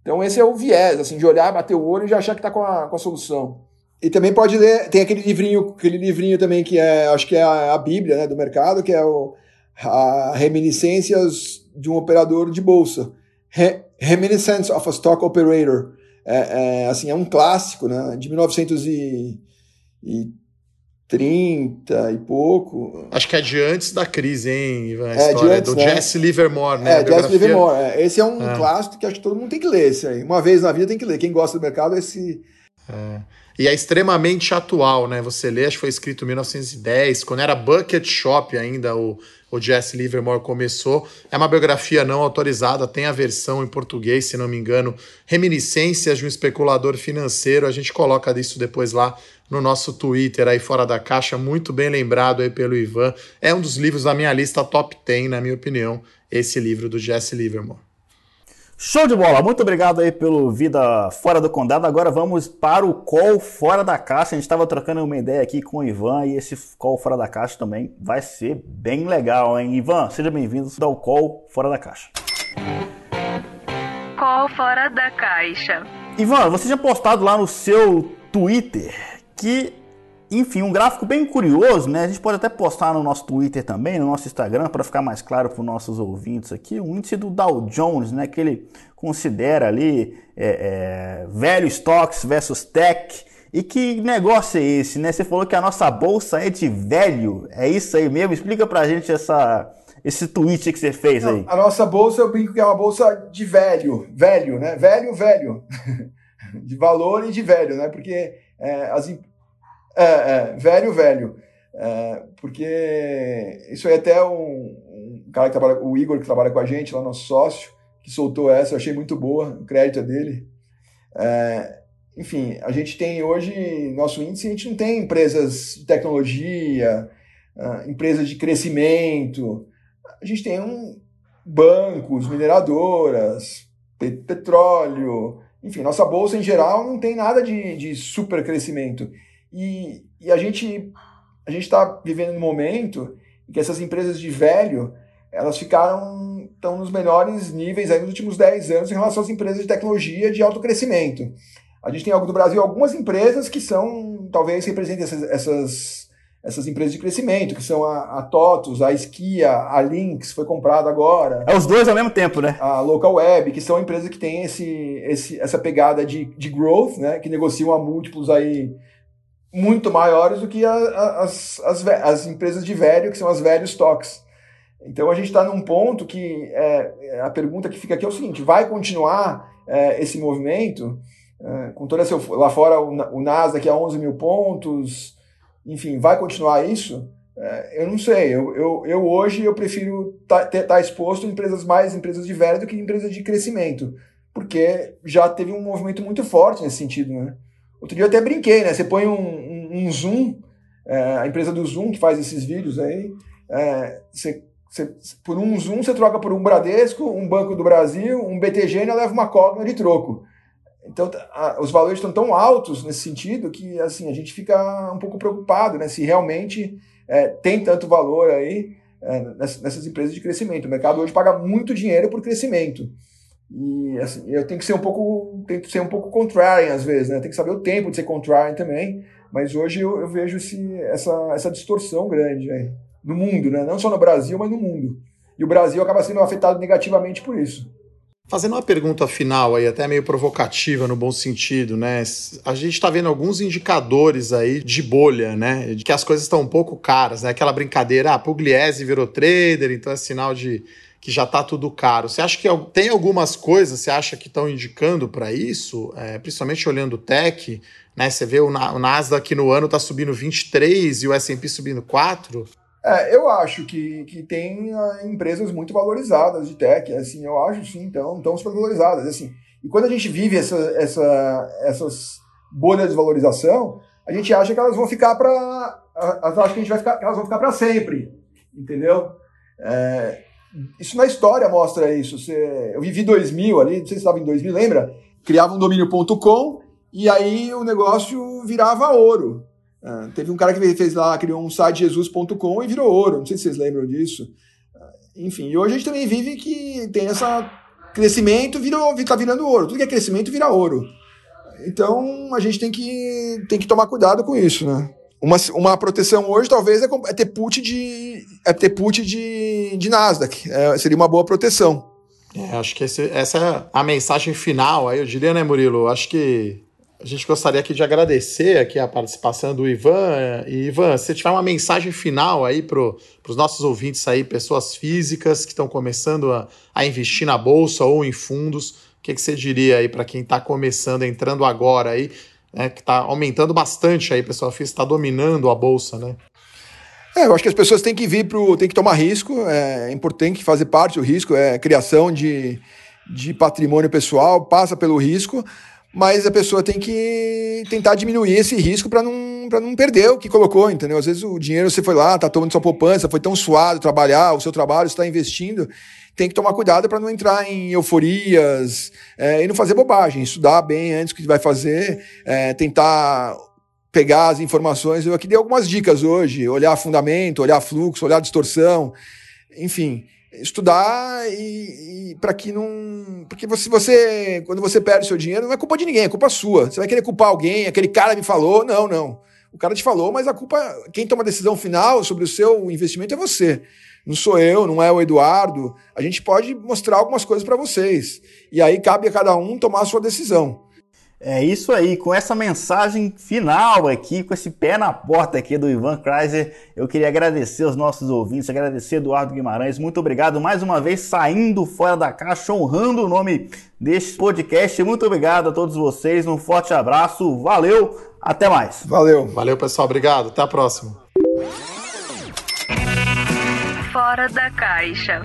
Então esse é o viés, assim, de olhar, bater o olho e já achar que está com a, com a solução. E também pode ler, tem aquele livrinho, aquele livrinho também que é, acho que é a, a Bíblia né, do mercado, que é o a Reminiscências de um Operador de Bolsa. Re, Reminiscence of a Stock Operator. É, é, assim, é um clássico, né, de 1930 e pouco. Acho que é de antes da crise, hein, Ivan? A é, história antes, do né? Jesse Livermore, né? É, Jesse Livermore. É. Esse é um é. clássico que acho que todo mundo tem que ler. Esse aí. Uma vez na vida tem que ler. Quem gosta do mercado, esse. É. E é extremamente atual, né? Você lê, acho que foi escrito em 1910, quando era Bucket Shop ainda, o, o Jesse Livermore começou. É uma biografia não autorizada, tem a versão em português, se não me engano, Reminiscências de um Especulador Financeiro. A gente coloca isso depois lá no nosso Twitter aí fora da caixa, muito bem lembrado aí pelo Ivan. É um dos livros da minha lista top 10, na minha opinião, esse livro do Jesse Livermore. Show de bola! Muito obrigado aí pelo Vida Fora do Condado. Agora vamos para o call fora da caixa. A gente estava trocando uma ideia aqui com o Ivan e esse call fora da caixa também vai ser bem legal, hein? Ivan, seja bem-vindo ao call fora da caixa. Call fora da caixa. Ivan, você já postado lá no seu Twitter que enfim, um gráfico bem curioso, né? A gente pode até postar no nosso Twitter também, no nosso Instagram, para ficar mais claro para os nossos ouvintes aqui, o índice do Dow Jones, né? Que ele considera ali é, é, velho stocks versus tech. E que negócio é esse, né? Você falou que a nossa bolsa é de velho, é isso aí mesmo? Explica pra gente essa, esse tweet que você fez aí. a nossa bolsa, eu brinco que é uma bolsa de velho, velho, né? Velho, velho. de valor e de velho, né? Porque é, as, é, é, velho, velho. É, porque isso aí até um, um, cara que trabalha, o Igor, que trabalha com a gente, lá nosso sócio, que soltou essa, eu achei muito boa, o crédito é dele. É, enfim, a gente tem hoje, nosso índice, a gente não tem empresas de tecnologia, uh, empresas de crescimento, a gente tem um, bancos, mineradoras, petróleo, enfim, nossa bolsa em geral não tem nada de, de super crescimento. E, e a gente a gente está vivendo um momento em que essas empresas de velho elas ficaram estão nos melhores níveis aí nos últimos 10 anos em relação às empresas de tecnologia de alto crescimento. A gente tem algo do Brasil algumas empresas que são talvez representem essas, essas, essas empresas de crescimento, que são a, a TOTUS, a Skia, a Lynx, foi comprada agora. É os dois ao mesmo tempo, né? A Local Web, que são empresas que têm esse, esse, essa pegada de, de growth, né? Que negociam a múltiplos aí muito maiores do que a, a, as, as, as, empresas de velho, que são as velhos stocks. Então a gente está num ponto que é, a pergunta que fica aqui é o seguinte: vai continuar é, esse movimento? É, com toda essa, lá fora o, o Nasdaq a 11 mil pontos, enfim, vai continuar isso? É, eu não sei. Eu, eu, eu hoje eu prefiro estar tá, tá exposto a empresas mais empresas de velho do que empresas de crescimento, porque já teve um movimento muito forte nesse sentido, né? Outro dia eu até brinquei, né? Você põe um, um, um Zoom, é, a empresa do Zoom que faz esses vídeos aí, é, você, você, por um Zoom você troca por um Bradesco, um Banco do Brasil, um BTG e leva uma Cogna de troco. Então a, os valores estão tão altos nesse sentido que assim a gente fica um pouco preocupado, né? Se realmente é, tem tanto valor aí é, nessas, nessas empresas de crescimento. O mercado hoje paga muito dinheiro por crescimento. E assim, eu tenho que ser um pouco, tenho que ser um pouco contrarian às vezes, né? Tem que saber o tempo de ser contrarian também. Mas hoje eu, eu vejo esse, essa, essa distorção grande aí, no mundo, né? Não só no Brasil, mas no mundo. E o Brasil acaba sendo afetado negativamente por isso. Fazendo uma pergunta final aí, até meio provocativa no bom sentido, né? A gente está vendo alguns indicadores aí de bolha, né? De que as coisas estão um pouco caras, né? Aquela brincadeira, ah, Pugliese virou trader, então é sinal de que já está tudo caro. Você acha que tem algumas coisas, você acha que estão indicando para isso, é, principalmente olhando o tech, né? Você vê o, o Nasdaq no ano está subindo 23 e o S&P subindo 4. É, eu acho que, que tem uh, empresas muito valorizadas de tech, assim, eu acho sim, então, tão super valorizadas, assim. E quando a gente vive essa, essa, essas bolhas de valorização, a gente acha que elas vão ficar para, acha que a gente vai ficar, elas vão ficar para sempre, entendeu? É, isso na história mostra isso. Você, eu vivi 2000 ali, não sei se estava em 2000, lembra? Criava um domínio.com e aí o negócio virava ouro. Uh, teve um cara que fez lá, criou um site jesus.com e virou ouro. Não sei se vocês lembram disso. Uh, enfim, e hoje a gente também vive que tem esse crescimento, virou, tá virando ouro. Tudo que é crescimento vira ouro. Então a gente tem que, tem que tomar cuidado com isso, né? Uma, uma proteção hoje talvez é, é ter put de é ter put de, de Nasdaq. É, seria uma boa proteção. É, acho que esse, essa é a mensagem final aí, eu diria, né, Murilo? Acho que a gente gostaria aqui de agradecer aqui a participação do Ivan. E, Ivan, se tiver uma mensagem final aí para os nossos ouvintes aí, pessoas físicas que estão começando a, a, investir na bolsa ou em fundos, o que, que você diria aí para quem está começando, entrando agora aí, né, que está aumentando bastante aí, pessoal está dominando a bolsa, né? É, eu acho que as pessoas têm que vir para tem que tomar risco, é importante fazer parte do risco, é criação de, de patrimônio pessoal, passa pelo risco, mas a pessoa tem que tentar diminuir esse risco para não, não perder o que colocou, entendeu? Às vezes o dinheiro você foi lá, está tomando sua poupança, foi tão suado trabalhar, o seu trabalho está investindo, tem que tomar cuidado para não entrar em euforias é, e não fazer bobagem, estudar bem antes que vai fazer, é, tentar pegar as informações. Eu aqui dei algumas dicas hoje, olhar fundamento, olhar fluxo, olhar distorção, enfim estudar e, e para que não. Porque você, você, quando você perde seu dinheiro, não é culpa de ninguém, é culpa sua. Você vai querer culpar alguém, aquele cara me falou. Não, não. O cara te falou, mas a culpa. Quem toma a decisão final sobre o seu investimento é você. Não sou eu, não é o Eduardo. A gente pode mostrar algumas coisas para vocês. E aí cabe a cada um tomar a sua decisão. É isso aí, com essa mensagem final aqui, com esse pé na porta aqui do Ivan Kreiser, eu queria agradecer aos nossos ouvintes, agradecer Eduardo Guimarães, muito obrigado mais uma vez, saindo fora da caixa, honrando o nome deste podcast. Muito obrigado a todos vocês, um forte abraço, valeu, até mais. Valeu. Valeu, pessoal, obrigado, até a próxima. Fora da caixa.